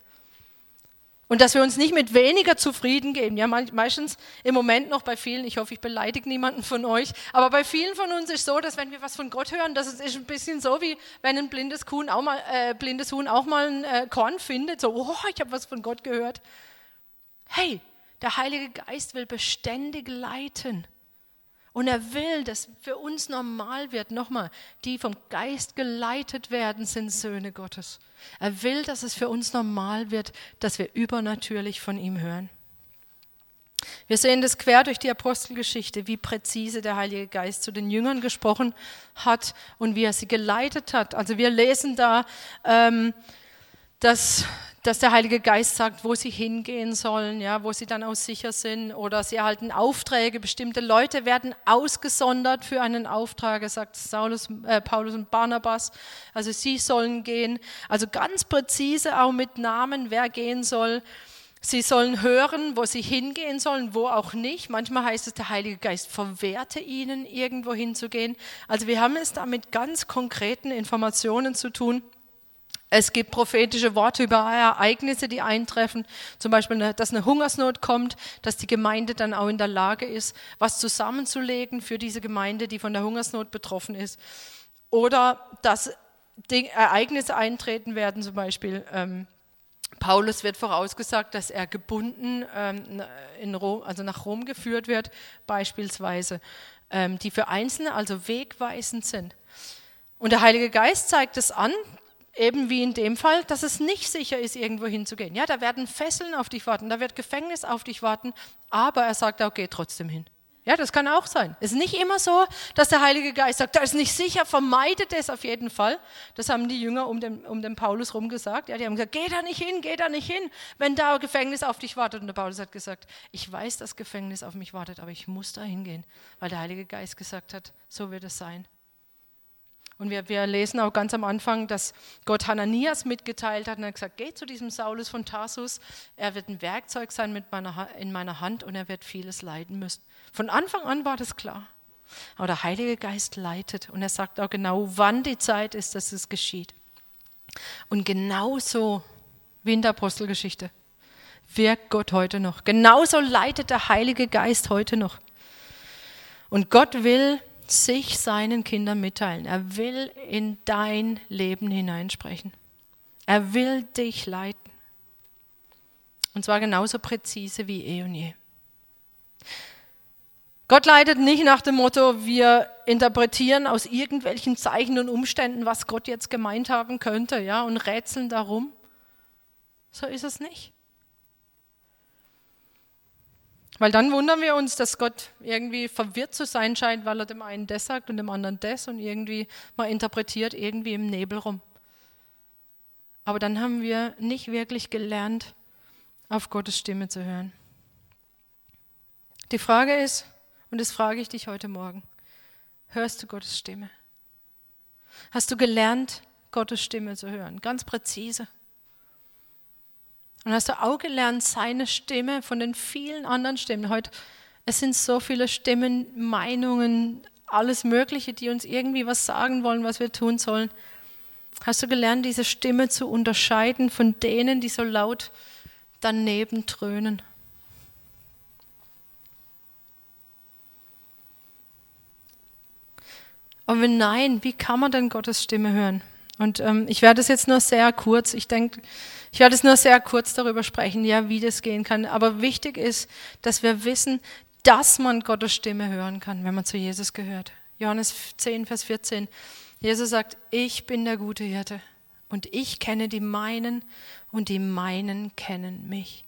Und dass wir uns nicht mit weniger zufrieden geben. Ja, meistens im Moment noch bei vielen, ich hoffe, ich beleidige niemanden von euch, aber bei vielen von uns ist so, dass wenn wir was von Gott hören, das ist ein bisschen so, wie wenn ein blindes, Kuhn auch mal, äh, blindes Huhn auch mal ein äh, Korn findet, so, oh, ich habe was von Gott gehört. Hey, der Heilige Geist will beständig leiten. Und er will, dass für uns normal wird, nochmal, die vom Geist geleitet werden, sind Söhne Gottes. Er will, dass es für uns normal wird, dass wir übernatürlich von ihm hören. Wir sehen das quer durch die Apostelgeschichte, wie präzise der Heilige Geist zu den Jüngern gesprochen hat und wie er sie geleitet hat. Also wir lesen da, ähm, dass dass der Heilige Geist sagt, wo sie hingehen sollen, ja, wo sie dann auch sicher sind oder sie erhalten Aufträge, bestimmte Leute werden ausgesondert für einen Auftrag, sagt Saulus, äh, Paulus und Barnabas, also sie sollen gehen, also ganz präzise auch mit Namen, wer gehen soll. Sie sollen hören, wo sie hingehen sollen, wo auch nicht. Manchmal heißt es, der Heilige Geist verwehrte ihnen, irgendwo hinzugehen. Also wir haben es da mit ganz konkreten Informationen zu tun. Es gibt prophetische Worte über Ereignisse, die eintreffen, zum Beispiel, dass eine Hungersnot kommt, dass die Gemeinde dann auch in der Lage ist, was zusammenzulegen für diese Gemeinde, die von der Hungersnot betroffen ist. Oder dass Ereignisse eintreten werden, zum Beispiel. Ähm, Paulus wird vorausgesagt, dass er gebunden ähm, in Rom, also nach Rom geführt wird, beispielsweise, ähm, die für Einzelne also wegweisend sind. Und der Heilige Geist zeigt es an, eben wie in dem Fall, dass es nicht sicher ist, irgendwo hinzugehen. Ja, da werden Fesseln auf dich warten, da wird Gefängnis auf dich warten, aber er sagt auch, geh trotzdem hin. Ja, das kann auch sein. Es ist nicht immer so, dass der Heilige Geist sagt, da ist nicht sicher, vermeidet es auf jeden Fall. Das haben die Jünger um den, um den Paulus rum gesagt. Ja, die haben gesagt, geh da nicht hin, geh da nicht hin, wenn da Gefängnis auf dich wartet. Und der Paulus hat gesagt, ich weiß, dass Gefängnis auf mich wartet, aber ich muss da hingehen, weil der Heilige Geist gesagt hat, so wird es sein. Und wir, wir, lesen auch ganz am Anfang, dass Gott Hananias mitgeteilt hat und er hat gesagt, geh zu diesem Saulus von Tarsus, er wird ein Werkzeug sein mit meiner, in meiner Hand und er wird vieles leiden müssen. Von Anfang an war das klar. Aber der Heilige Geist leitet und er sagt auch genau, wann die Zeit ist, dass es geschieht. Und genauso wie in der Apostelgeschichte wirkt Gott heute noch. Genauso leitet der Heilige Geist heute noch. Und Gott will sich seinen Kindern mitteilen. Er will in dein Leben hineinsprechen. Er will dich leiten. Und zwar genauso präzise wie eh und je. Gott leitet nicht nach dem Motto, wir interpretieren aus irgendwelchen Zeichen und Umständen, was Gott jetzt gemeint haben könnte, ja, und rätseln darum. So ist es nicht. Weil dann wundern wir uns, dass Gott irgendwie verwirrt zu sein scheint, weil er dem einen das sagt und dem anderen das und irgendwie mal interpretiert irgendwie im Nebel rum. Aber dann haben wir nicht wirklich gelernt, auf Gottes Stimme zu hören. Die Frage ist, und das frage ich dich heute Morgen, hörst du Gottes Stimme? Hast du gelernt, Gottes Stimme zu hören? Ganz präzise. Und hast du auch gelernt, seine Stimme von den vielen anderen Stimmen. Heute, es sind so viele Stimmen, Meinungen, alles Mögliche, die uns irgendwie was sagen wollen, was wir tun sollen. Hast du gelernt, diese Stimme zu unterscheiden von denen, die so laut daneben dröhnen? Und wenn nein, wie kann man denn Gottes Stimme hören? Und ähm, ich werde es jetzt nur sehr kurz, ich denke, ich werde es nur sehr kurz darüber sprechen, ja, wie das gehen kann. Aber wichtig ist, dass wir wissen, dass man Gottes Stimme hören kann, wenn man zu Jesus gehört. Johannes 10, Vers 14. Jesus sagt, ich bin der gute Hirte und ich kenne die meinen und die meinen kennen mich.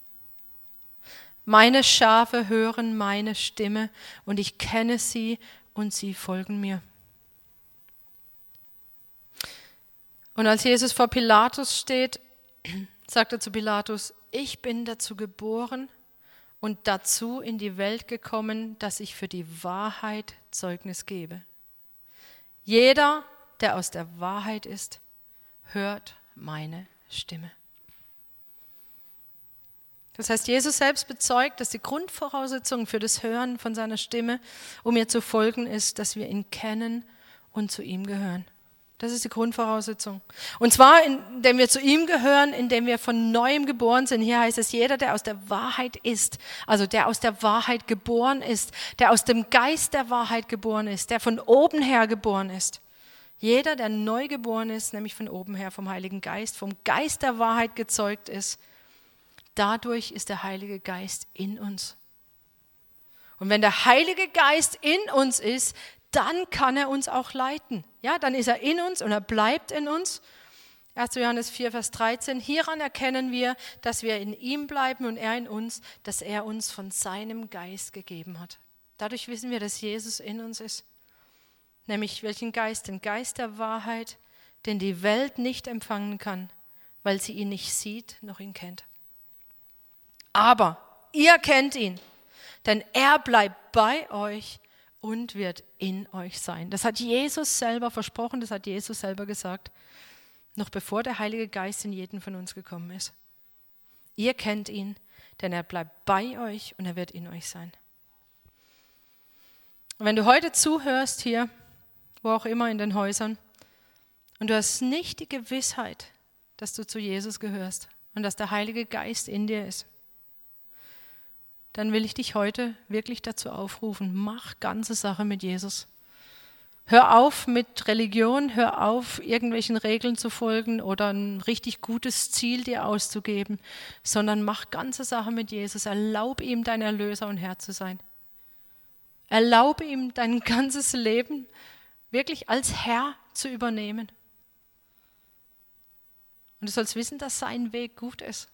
Meine Schafe hören meine Stimme und ich kenne sie und sie folgen mir. Und als Jesus vor Pilatus steht, sagt er zu Pilatus, ich bin dazu geboren und dazu in die Welt gekommen, dass ich für die Wahrheit Zeugnis gebe. Jeder, der aus der Wahrheit ist, hört meine Stimme. Das heißt, Jesus selbst bezeugt, dass die Grundvoraussetzung für das Hören von seiner Stimme, um ihr zu folgen, ist, dass wir ihn kennen und zu ihm gehören. Das ist die Grundvoraussetzung. Und zwar, indem wir zu ihm gehören, indem wir von neuem geboren sind. Hier heißt es, jeder, der aus der Wahrheit ist, also der aus der Wahrheit geboren ist, der aus dem Geist der Wahrheit geboren ist, der von oben her geboren ist. Jeder, der neu geboren ist, nämlich von oben her vom Heiligen Geist, vom Geist der Wahrheit gezeugt ist, dadurch ist der Heilige Geist in uns. Und wenn der Heilige Geist in uns ist, dann kann er uns auch leiten. Ja, dann ist er in uns und er bleibt in uns. 1. Johannes 4, Vers 13. Hieran erkennen wir, dass wir in ihm bleiben und er in uns, dass er uns von seinem Geist gegeben hat. Dadurch wissen wir, dass Jesus in uns ist. Nämlich welchen Geist? Den Geist der Wahrheit, den die Welt nicht empfangen kann, weil sie ihn nicht sieht noch ihn kennt. Aber ihr kennt ihn, denn er bleibt bei euch und wird in euch sein. Das hat Jesus selber versprochen, das hat Jesus selber gesagt, noch bevor der Heilige Geist in jeden von uns gekommen ist. Ihr kennt ihn, denn er bleibt bei euch und er wird in euch sein. Und wenn du heute zuhörst hier, wo auch immer in den Häusern, und du hast nicht die Gewissheit, dass du zu Jesus gehörst und dass der Heilige Geist in dir ist, dann will ich dich heute wirklich dazu aufrufen, mach ganze Sache mit Jesus. Hör auf mit Religion, hör auf, irgendwelchen Regeln zu folgen oder ein richtig gutes Ziel dir auszugeben, sondern mach ganze Sache mit Jesus. Erlaub ihm, dein Erlöser und Herr zu sein. Erlaube ihm, dein ganzes Leben wirklich als Herr zu übernehmen. Und du sollst wissen, dass sein Weg gut ist.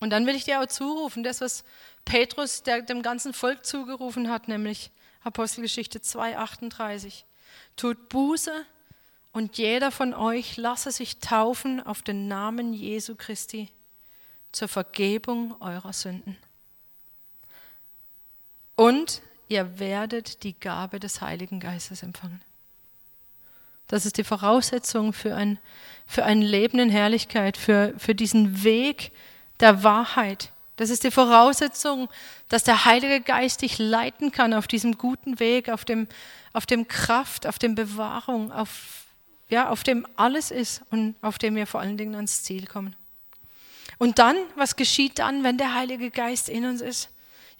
Und dann will ich dir auch zurufen, das, was Petrus der, dem ganzen Volk zugerufen hat, nämlich Apostelgeschichte 2,38. Tut Buße und jeder von euch lasse sich taufen auf den Namen Jesu Christi zur Vergebung eurer Sünden. Und ihr werdet die Gabe des Heiligen Geistes empfangen. Das ist die Voraussetzung für ein, für ein Leben in Herrlichkeit, für, für diesen Weg der Wahrheit. Das ist die Voraussetzung, dass der Heilige Geist dich leiten kann auf diesem guten Weg, auf dem, auf dem Kraft, auf dem Bewahrung, auf, ja, auf dem alles ist und auf dem wir vor allen Dingen ans Ziel kommen. Und dann, was geschieht dann, wenn der Heilige Geist in uns ist?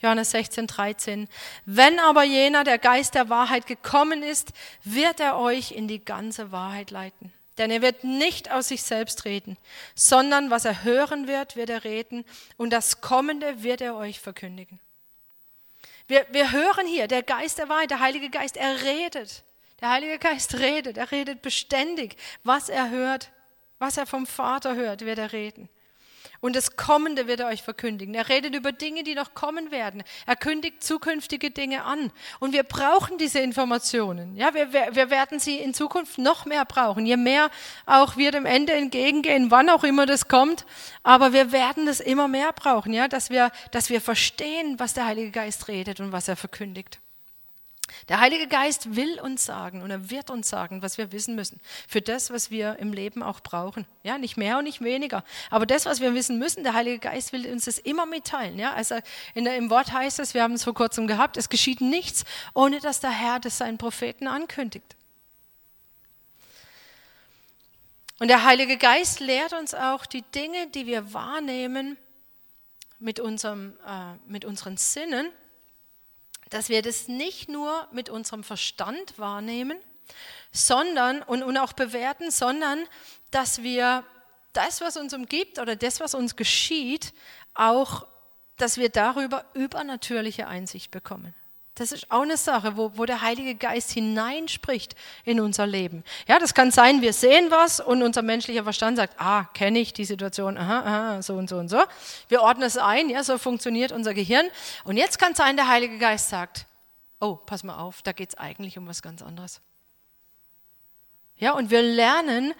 Johannes 16, 13. Wenn aber jener, der Geist der Wahrheit gekommen ist, wird er euch in die ganze Wahrheit leiten. Denn er wird nicht aus sich selbst reden, sondern was er hören wird, wird er reden und das Kommende wird er euch verkündigen. Wir, wir hören hier, der Geist der Wahrheit, der Heilige Geist, er redet. Der Heilige Geist redet, er redet beständig. Was er hört, was er vom Vater hört, wird er reden. Und das Kommende wird er euch verkündigen. Er redet über Dinge, die noch kommen werden. Er kündigt zukünftige Dinge an. Und wir brauchen diese Informationen. Ja, wir, wir werden sie in Zukunft noch mehr brauchen. Je mehr auch wir dem Ende entgegengehen, wann auch immer das kommt. Aber wir werden das immer mehr brauchen, ja, dass wir, dass wir verstehen, was der Heilige Geist redet und was er verkündigt. Der Heilige Geist will uns sagen und er wird uns sagen, was wir wissen müssen. Für das, was wir im Leben auch brauchen. Ja, nicht mehr und nicht weniger. Aber das, was wir wissen müssen, der Heilige Geist will uns das immer mitteilen. Ja, also in der, im Wort heißt es, wir haben es vor kurzem gehabt, es geschieht nichts, ohne dass der Herr das seinen Propheten ankündigt. Und der Heilige Geist lehrt uns auch die Dinge, die wir wahrnehmen mit, unserem, äh, mit unseren Sinnen, dass wir das nicht nur mit unserem Verstand wahrnehmen, sondern und, und auch bewerten, sondern dass wir das, was uns umgibt oder das, was uns geschieht, auch, dass wir darüber übernatürliche Einsicht bekommen. Das ist auch eine Sache, wo, wo der Heilige Geist hineinspricht in unser Leben. Ja, das kann sein, wir sehen was und unser menschlicher Verstand sagt, ah, kenne ich die Situation, aha, aha, so und so und so. Wir ordnen es ein, ja, so funktioniert unser Gehirn. Und jetzt kann sein, der Heilige Geist sagt, oh, pass mal auf, da geht es eigentlich um was ganz anderes. Ja, und wir lernen,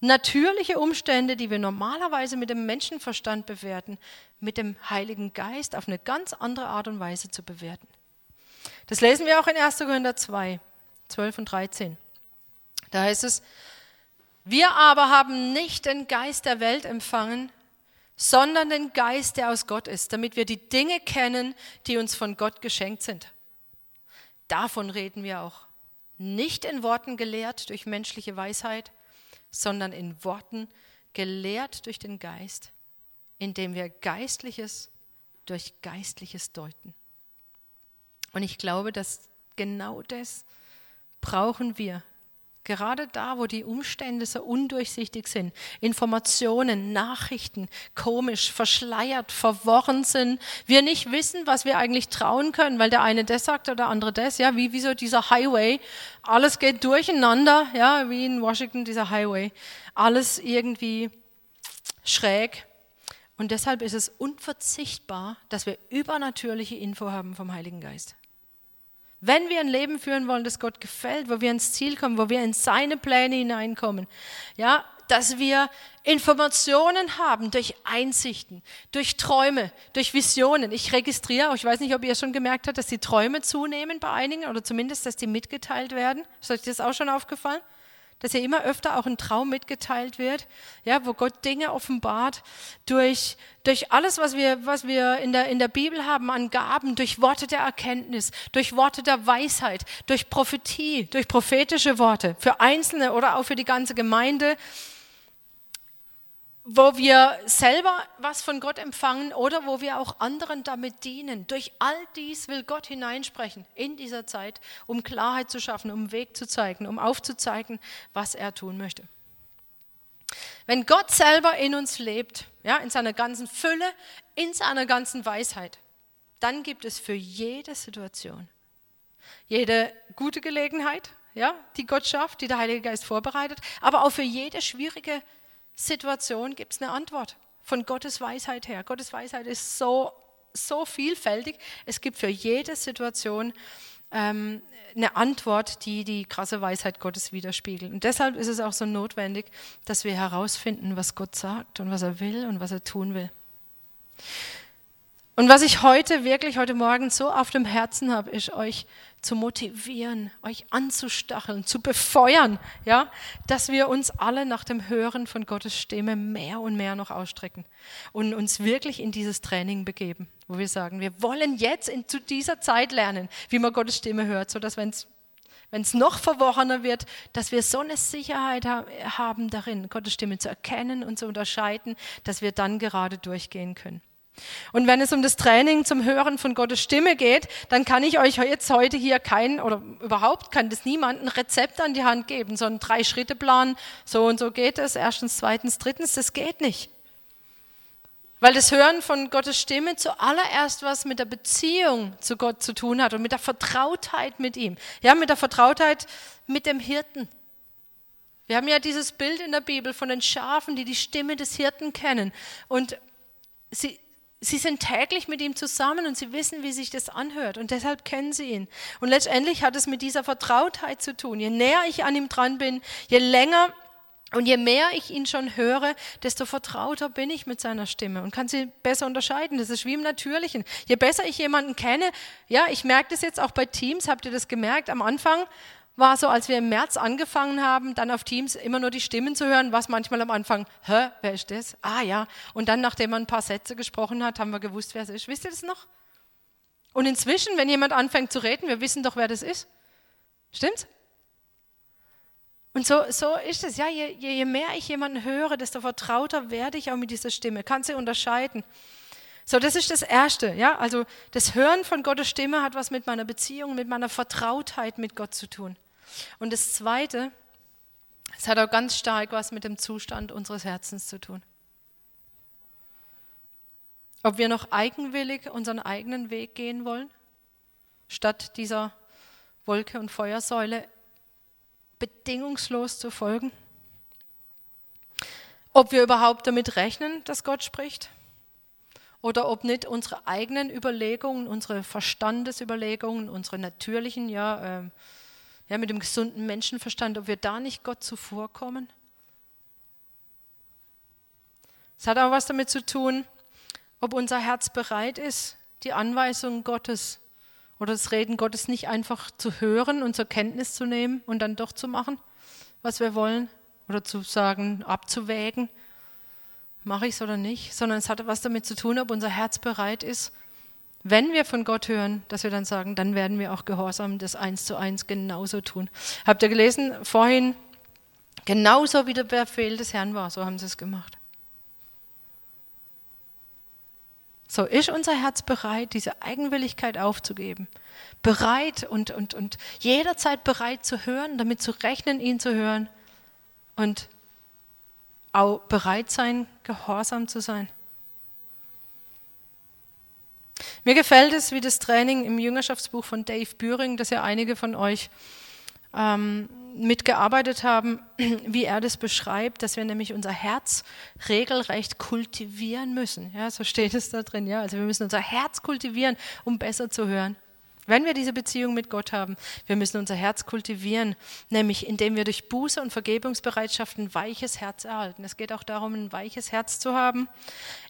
natürliche Umstände, die wir normalerweise mit dem Menschenverstand bewerten, mit dem Heiligen Geist auf eine ganz andere Art und Weise zu bewerten. Das lesen wir auch in 1. Korinther 2, 12 und 13. Da heißt es, wir aber haben nicht den Geist der Welt empfangen, sondern den Geist, der aus Gott ist, damit wir die Dinge kennen, die uns von Gott geschenkt sind. Davon reden wir auch. Nicht in Worten gelehrt durch menschliche Weisheit, sondern in Worten, gelehrt durch den Geist, indem wir Geistliches durch Geistliches deuten. Und ich glaube, dass genau das brauchen wir Gerade da, wo die Umstände so undurchsichtig sind, Informationen, Nachrichten komisch, verschleiert, verworren sind, wir nicht wissen, was wir eigentlich trauen können, weil der eine das sagt oder der andere das, ja, wie, wie so dieser Highway, alles geht durcheinander, ja, wie in Washington dieser Highway, alles irgendwie schräg. Und deshalb ist es unverzichtbar, dass wir übernatürliche Info haben vom Heiligen Geist. Wenn wir ein Leben führen wollen, das Gott gefällt, wo wir ins Ziel kommen, wo wir in seine Pläne hineinkommen, ja, dass wir Informationen haben durch Einsichten, durch Träume, durch Visionen. Ich registriere, ich weiß nicht, ob ihr schon gemerkt habt, dass die Träume zunehmen bei einigen oder zumindest, dass die mitgeteilt werden. Ist euch das auch schon aufgefallen? Dass ja immer öfter auch ein Traum mitgeteilt wird, ja, wo Gott Dinge offenbart durch, durch alles, was wir, was wir in, der, in der Bibel haben an Gaben, durch Worte der Erkenntnis, durch Worte der Weisheit, durch Prophetie, durch prophetische Worte, für Einzelne oder auch für die ganze Gemeinde wo wir selber was von Gott empfangen oder wo wir auch anderen damit dienen. Durch all dies will Gott hineinsprechen in dieser Zeit, um Klarheit zu schaffen, um Weg zu zeigen, um aufzuzeigen, was er tun möchte. Wenn Gott selber in uns lebt, ja, in seiner ganzen Fülle, in seiner ganzen Weisheit, dann gibt es für jede Situation, jede gute Gelegenheit, ja, die Gott schafft, die der Heilige Geist vorbereitet. Aber auch für jede schwierige Situation gibt es eine Antwort von Gottes Weisheit her. Gottes Weisheit ist so, so vielfältig. Es gibt für jede Situation ähm, eine Antwort, die die krasse Weisheit Gottes widerspiegelt. Und deshalb ist es auch so notwendig, dass wir herausfinden, was Gott sagt und was er will und was er tun will. Und was ich heute wirklich, heute Morgen so auf dem Herzen habe, ist euch zu motivieren, euch anzustacheln, zu befeuern, ja, dass wir uns alle nach dem Hören von Gottes Stimme mehr und mehr noch ausstrecken und uns wirklich in dieses Training begeben, wo wir sagen, wir wollen jetzt in, zu dieser Zeit lernen, wie man Gottes Stimme hört, sodass wenn es wenn es noch verworrener wird, dass wir so eine Sicherheit haben darin, Gottes Stimme zu erkennen und zu unterscheiden, dass wir dann gerade durchgehen können. Und wenn es um das Training zum Hören von Gottes Stimme geht, dann kann ich euch jetzt heute hier kein oder überhaupt kann das niemand Rezept an die Hand geben, so einen Drei-Schritte-Plan, so und so geht es, erstens, zweitens, drittens, das geht nicht. Weil das Hören von Gottes Stimme zuallererst was mit der Beziehung zu Gott zu tun hat und mit der Vertrautheit mit ihm. Ja, mit der Vertrautheit mit dem Hirten. Wir haben ja dieses Bild in der Bibel von den Schafen, die die Stimme des Hirten kennen. Und sie, Sie sind täglich mit ihm zusammen und sie wissen, wie sich das anhört und deshalb kennen sie ihn. Und letztendlich hat es mit dieser Vertrautheit zu tun. Je näher ich an ihm dran bin, je länger und je mehr ich ihn schon höre, desto vertrauter bin ich mit seiner Stimme und kann sie besser unterscheiden. Das ist wie im Natürlichen. Je besser ich jemanden kenne, ja, ich merke das jetzt auch bei Teams, habt ihr das gemerkt? Am Anfang war so, als wir im März angefangen haben, dann auf Teams immer nur die Stimmen zu hören, was manchmal am Anfang, hä, wer ist das? Ah ja. Und dann, nachdem man ein paar Sätze gesprochen hat, haben wir gewusst, wer es ist. Wisst ihr das noch? Und inzwischen, wenn jemand anfängt zu reden, wir wissen doch, wer das ist. Stimmt's? Und so, so ist es, ja, je, je mehr ich jemanden höre, desto vertrauter werde ich auch mit dieser Stimme, kann sie unterscheiden. So, das ist das Erste, ja, also das Hören von Gottes Stimme hat was mit meiner Beziehung, mit meiner Vertrautheit mit Gott zu tun. Und das Zweite, es hat auch ganz stark was mit dem Zustand unseres Herzens zu tun. Ob wir noch eigenwillig unseren eigenen Weg gehen wollen, statt dieser Wolke- und Feuersäule bedingungslos zu folgen. Ob wir überhaupt damit rechnen, dass Gott spricht. Oder ob nicht unsere eigenen Überlegungen, unsere Verstandesüberlegungen, unsere natürlichen, ja, äh, ja, mit dem gesunden Menschenverstand, ob wir da nicht Gott zuvorkommen? Es hat auch was damit zu tun, ob unser Herz bereit ist, die Anweisungen Gottes oder das Reden Gottes nicht einfach zu hören und zur Kenntnis zu nehmen und dann doch zu machen, was wir wollen, oder zu sagen, abzuwägen, mache ich es oder nicht, sondern es hat was damit zu tun, ob unser Herz bereit ist, wenn wir von Gott hören, dass wir dann sagen, dann werden wir auch gehorsam das eins zu eins genauso tun. Habt ihr gelesen vorhin, genauso wie der Befehl des Herrn war, so haben sie es gemacht. So ist unser Herz bereit, diese Eigenwilligkeit aufzugeben. Bereit und, und, und jederzeit bereit zu hören, damit zu rechnen, ihn zu hören. Und auch bereit sein, gehorsam zu sein. Mir gefällt es, wie das Training im Jüngerschaftsbuch von Dave Büring, das ja einige von euch ähm, mitgearbeitet haben, *clears throat* wie er das beschreibt, dass wir nämlich unser Herz regelrecht kultivieren müssen. Ja, so steht es da drin. Ja, also wir müssen unser Herz kultivieren, um besser zu hören. Wenn wir diese Beziehung mit Gott haben, wir müssen unser Herz kultivieren, nämlich indem wir durch Buße und Vergebungsbereitschaft ein weiches Herz erhalten. Es geht auch darum, ein weiches Herz zu haben,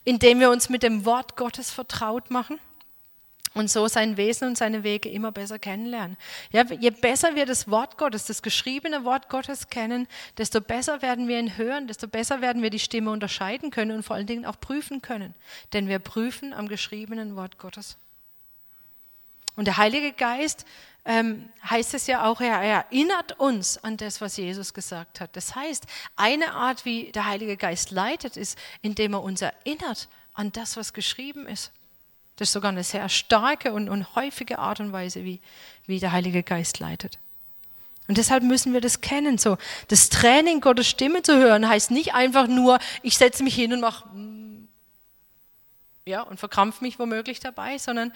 indem wir uns mit dem Wort Gottes vertraut machen und so sein Wesen und seine Wege immer besser kennenlernen. Ja, je besser wir das Wort Gottes, das geschriebene Wort Gottes kennen, desto besser werden wir ihn hören, desto besser werden wir die Stimme unterscheiden können und vor allen Dingen auch prüfen können. Denn wir prüfen am geschriebenen Wort Gottes. Und der Heilige Geist ähm, heißt es ja auch, er erinnert uns an das, was Jesus gesagt hat. Das heißt, eine Art, wie der Heilige Geist leitet, ist, indem er uns erinnert an das, was geschrieben ist. Das ist sogar eine sehr starke und, und häufige Art und Weise, wie, wie der Heilige Geist leitet. Und deshalb müssen wir das kennen. So, das Training, Gottes Stimme zu hören, heißt nicht einfach nur, ich setze mich hin und mache, ja, und verkrampfe mich womöglich dabei, sondern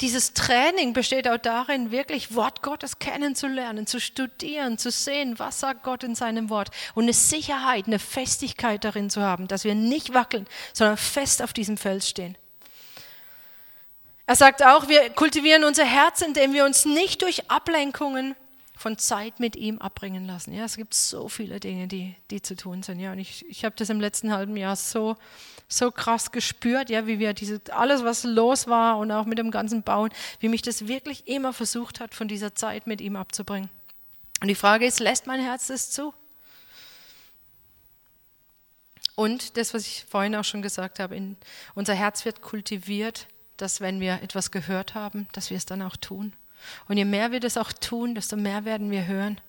dieses Training besteht auch darin, wirklich Wort Gottes kennenzulernen, zu studieren, zu sehen, was sagt Gott in seinem Wort und eine Sicherheit, eine Festigkeit darin zu haben, dass wir nicht wackeln, sondern fest auf diesem Fels stehen. Er sagt auch, wir kultivieren unser Herz, indem wir uns nicht durch Ablenkungen von Zeit mit ihm abbringen lassen. Ja, es gibt so viele Dinge, die, die zu tun sind. Ja, und ich, ich habe das im letzten halben Jahr so so krass gespürt, ja, wie wir diese, alles, was los war und auch mit dem ganzen Bauen, wie mich das wirklich immer versucht hat, von dieser Zeit mit ihm abzubringen. Und die Frage ist, lässt mein Herz das zu? Und das, was ich vorhin auch schon gesagt habe, in, unser Herz wird kultiviert, dass wenn wir etwas gehört haben, dass wir es dann auch tun. Und je mehr wir das auch tun, desto mehr werden wir hören.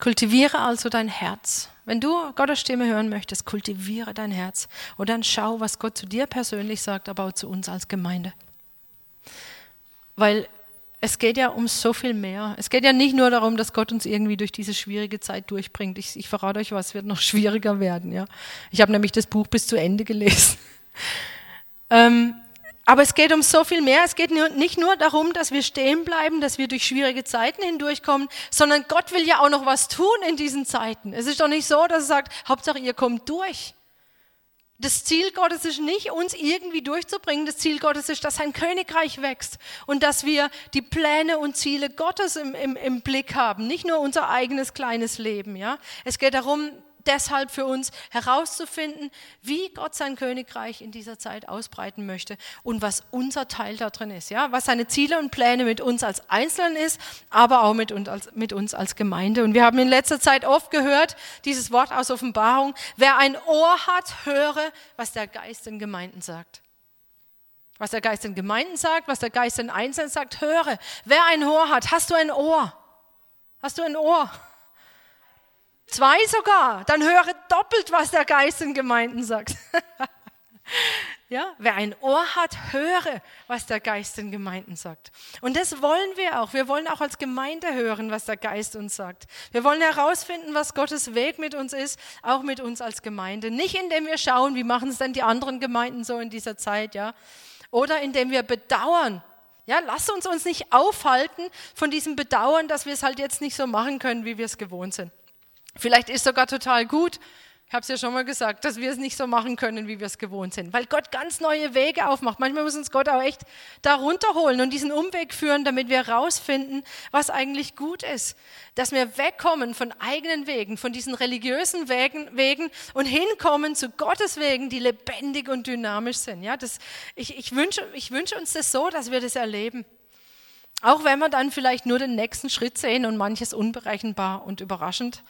Kultiviere also dein Herz. Wenn du Gottes Stimme hören möchtest, kultiviere dein Herz und dann schau, was Gott zu dir persönlich sagt, aber auch zu uns als Gemeinde. Weil es geht ja um so viel mehr. Es geht ja nicht nur darum, dass Gott uns irgendwie durch diese schwierige Zeit durchbringt. Ich, ich verrate euch was, wird noch *laughs* schwieriger werden. Ja? Ich habe nämlich das Buch bis zu Ende gelesen. *laughs* ähm, aber es geht um so viel mehr. Es geht nicht nur darum, dass wir stehen bleiben, dass wir durch schwierige Zeiten hindurchkommen, sondern Gott will ja auch noch was tun in diesen Zeiten. Es ist doch nicht so, dass er sagt, Hauptsache ihr kommt durch. Das Ziel Gottes ist nicht, uns irgendwie durchzubringen. Das Ziel Gottes ist, dass sein Königreich wächst und dass wir die Pläne und Ziele Gottes im, im, im Blick haben, nicht nur unser eigenes kleines Leben. Ja? Es geht darum, deshalb für uns herauszufinden, wie Gott sein Königreich in dieser Zeit ausbreiten möchte und was unser Teil da drin ist, ja, was seine Ziele und Pläne mit uns als Einzelnen ist, aber auch mit uns, als, mit uns als Gemeinde. Und wir haben in letzter Zeit oft gehört, dieses Wort aus Offenbarung, wer ein Ohr hat, höre, was der Geist in Gemeinden sagt. Was der Geist in Gemeinden sagt, was der Geist in Einzelnen sagt, höre. Wer ein Ohr hat, hast du ein Ohr? Hast du ein Ohr? Zwei sogar. Dann höre doppelt, was der Geist in Gemeinden sagt. *laughs* ja, wer ein Ohr hat, höre, was der Geist in Gemeinden sagt. Und das wollen wir auch. Wir wollen auch als Gemeinde hören, was der Geist uns sagt. Wir wollen herausfinden, was Gottes Weg mit uns ist, auch mit uns als Gemeinde. Nicht indem wir schauen, wie machen es denn die anderen Gemeinden so in dieser Zeit, ja, oder indem wir bedauern, ja, lass uns uns nicht aufhalten von diesem Bedauern, dass wir es halt jetzt nicht so machen können, wie wir es gewohnt sind. Vielleicht ist sogar total gut, ich habe es ja schon mal gesagt, dass wir es nicht so machen können, wie wir es gewohnt sind, weil Gott ganz neue Wege aufmacht. Manchmal muss uns Gott auch echt da runterholen und diesen Umweg führen, damit wir herausfinden, was eigentlich gut ist. Dass wir wegkommen von eigenen Wegen, von diesen religiösen Wegen, Wegen und hinkommen zu Gottes Wegen, die lebendig und dynamisch sind. Ja, das, ich, ich, wünsche, ich wünsche uns das so, dass wir das erleben. Auch wenn wir dann vielleicht nur den nächsten Schritt sehen und manches unberechenbar und überraschend ist,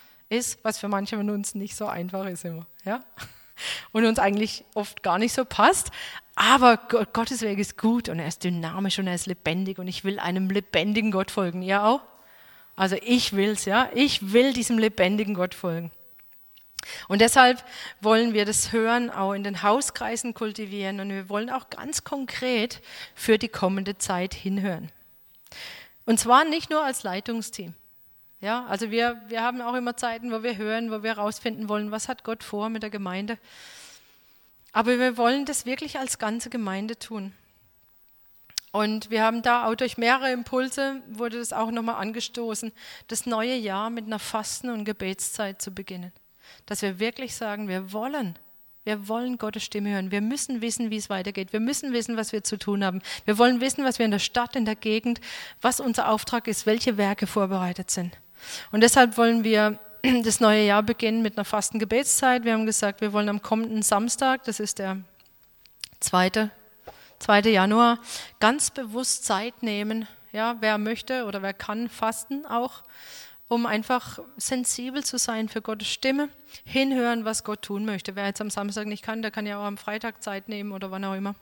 was für manche von uns nicht so einfach ist immer. Ja? *laughs* Und uns eigentlich oft gar nicht so passt. Aber Gottes Weg ist gut und er ist dynamisch und er ist lebendig und ich will einem lebendigen Gott folgen. Ihr auch? Also ich will's, ja. Ich will diesem lebendigen Gott folgen. Und deshalb wollen wir das Hören auch in den Hauskreisen kultivieren und wir wollen auch ganz konkret für die kommende Zeit hinhören. Und zwar nicht nur als Leitungsteam. Ja, also wir, wir haben auch immer Zeiten, wo wir hören, wo wir herausfinden wollen, was hat Gott vor mit der Gemeinde. Aber wir wollen das wirklich als ganze Gemeinde tun. Und wir haben da auch durch mehrere Impulse, wurde das auch nochmal angestoßen, das neue Jahr mit einer Fasten- und Gebetszeit zu beginnen. Dass wir wirklich sagen, wir wollen wir wollen Gottes Stimme hören. Wir müssen wissen, wie es weitergeht. Wir müssen wissen, was wir zu tun haben. Wir wollen wissen, was wir in der Stadt, in der Gegend, was unser Auftrag ist, welche Werke vorbereitet sind. Und deshalb wollen wir *clears throat* das neue Jahr beginnen mit einer fasten Gebetszeit. Wir haben gesagt, wir wollen am kommenden Samstag, das ist der 2. 2. Januar, ganz bewusst Zeit nehmen. Ja, wer möchte oder wer kann fasten auch, um einfach sensibel zu sein für Gottes Stimme, hinhören, was Gott tun möchte. Wer jetzt am Samstag nicht kann, der kann ja auch am Freitag Zeit nehmen oder wann auch immer.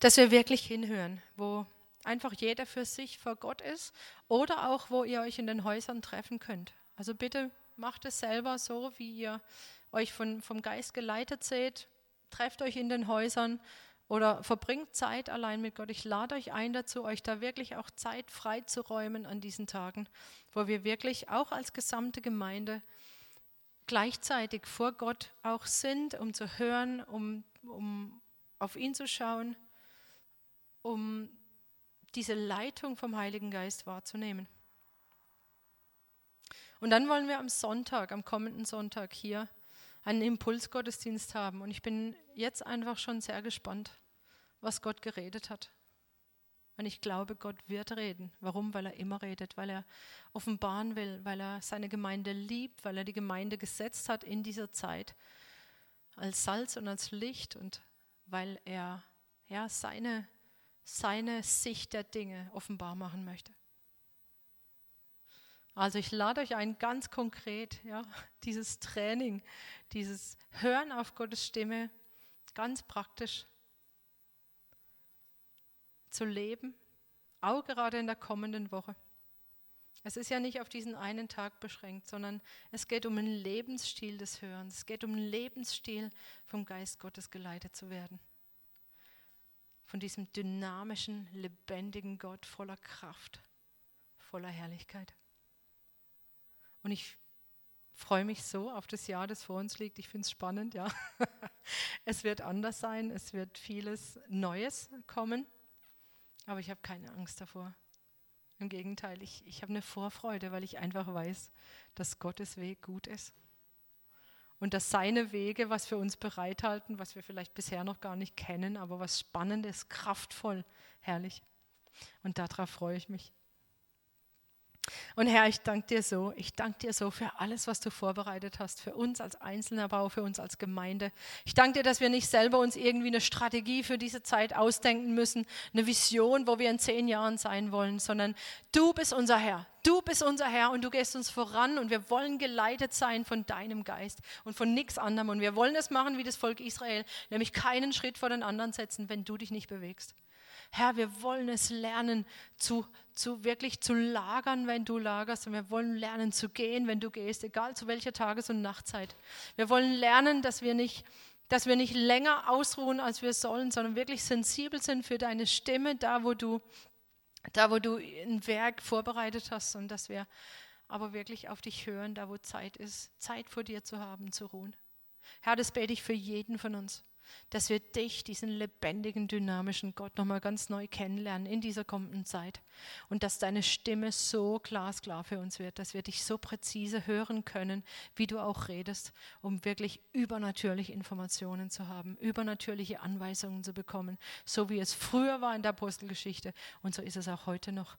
Dass wir wirklich hinhören, wo einfach jeder für sich vor Gott ist oder auch, wo ihr euch in den Häusern treffen könnt. Also bitte macht es selber so, wie ihr euch von, vom Geist geleitet seht. Trefft euch in den Häusern oder verbringt Zeit allein mit Gott. Ich lade euch ein dazu, euch da wirklich auch Zeit frei zu räumen an diesen Tagen, wo wir wirklich auch als gesamte Gemeinde gleichzeitig vor Gott auch sind, um zu hören, um, um auf ihn zu schauen, um diese Leitung vom Heiligen Geist wahrzunehmen. Und dann wollen wir am Sonntag, am kommenden Sonntag hier einen Impulsgottesdienst haben. Und ich bin jetzt einfach schon sehr gespannt, was Gott geredet hat. Und ich glaube, Gott wird reden. Warum? Weil er immer redet, weil er offenbaren will, weil er seine Gemeinde liebt, weil er die Gemeinde gesetzt hat in dieser Zeit als Salz und als Licht und weil er ja, seine, seine Sicht der Dinge offenbar machen möchte. Also ich lade euch ein, ganz konkret, ja, dieses Training, dieses Hören auf Gottes Stimme, ganz praktisch zu leben, auch gerade in der kommenden Woche. Es ist ja nicht auf diesen einen Tag beschränkt, sondern es geht um einen Lebensstil des Hörens. Es geht um einen Lebensstil, vom Geist Gottes geleitet zu werden. Von diesem dynamischen, lebendigen Gott voller Kraft, voller Herrlichkeit. Und ich freue mich so auf das Jahr, das vor uns liegt. Ich finde es spannend, ja. *laughs* es wird anders sein, es wird vieles Neues kommen, aber ich habe keine Angst davor. Im Gegenteil, ich, ich habe eine Vorfreude, weil ich einfach weiß, dass Gottes Weg gut ist. Und dass seine Wege, was wir uns bereithalten, was wir vielleicht bisher noch gar nicht kennen, aber was Spannendes, kraftvoll, herrlich. Und darauf freue ich mich. Und Herr, ich danke dir so, ich danke dir so für alles, was du vorbereitet hast, für uns als Einzelne, aber auch für uns als Gemeinde. Ich danke dir, dass wir nicht selber uns irgendwie eine Strategie für diese Zeit ausdenken müssen, eine Vision, wo wir in zehn Jahren sein wollen, sondern du bist unser Herr. Du bist unser Herr und du gehst uns voran und wir wollen geleitet sein von deinem Geist und von nichts anderem. Und wir wollen es machen wie das Volk Israel, nämlich keinen Schritt vor den anderen setzen, wenn du dich nicht bewegst. Herr, wir wollen es lernen, zu, zu wirklich zu lagern, wenn du lagerst. Und wir wollen lernen zu gehen, wenn du gehst, egal zu welcher Tages- und Nachtzeit. Wir wollen lernen, dass wir nicht dass wir nicht länger ausruhen, als wir sollen, sondern wirklich sensibel sind für deine Stimme, da wo du, da wo du ein Werk vorbereitet hast und dass wir aber wirklich auf dich hören, da wo Zeit ist, Zeit vor dir zu haben, zu ruhen. Herr, das bete ich für jeden von uns dass wir dich, diesen lebendigen, dynamischen Gott, nochmal ganz neu kennenlernen in dieser kommenden Zeit. Und dass deine Stimme so glasklar für uns wird, dass wir dich so präzise hören können, wie du auch redest, um wirklich übernatürliche Informationen zu haben, übernatürliche Anweisungen zu bekommen, so wie es früher war in der Apostelgeschichte und so ist es auch heute noch.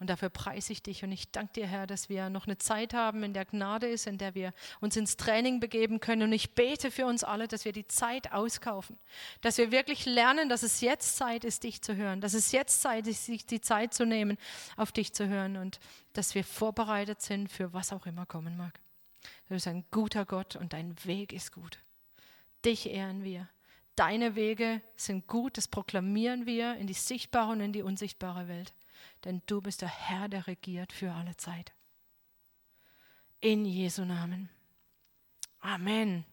Und dafür preise ich dich und ich danke dir, Herr, dass wir noch eine Zeit haben, in der Gnade ist, in der wir uns ins Training begeben können. Und ich bete für uns alle, dass wir die Zeit auskaufen, dass wir wirklich lernen, dass es jetzt Zeit ist, dich zu hören, dass es jetzt Zeit ist, sich die Zeit zu nehmen, auf dich zu hören und dass wir vorbereitet sind für was auch immer kommen mag. Du bist ein guter Gott und dein Weg ist gut. Dich ehren wir. Deine Wege sind gut, das proklamieren wir in die sichtbare und in die unsichtbare Welt denn du bist der Herr, der regiert für alle Zeit. In Jesu Namen. Amen.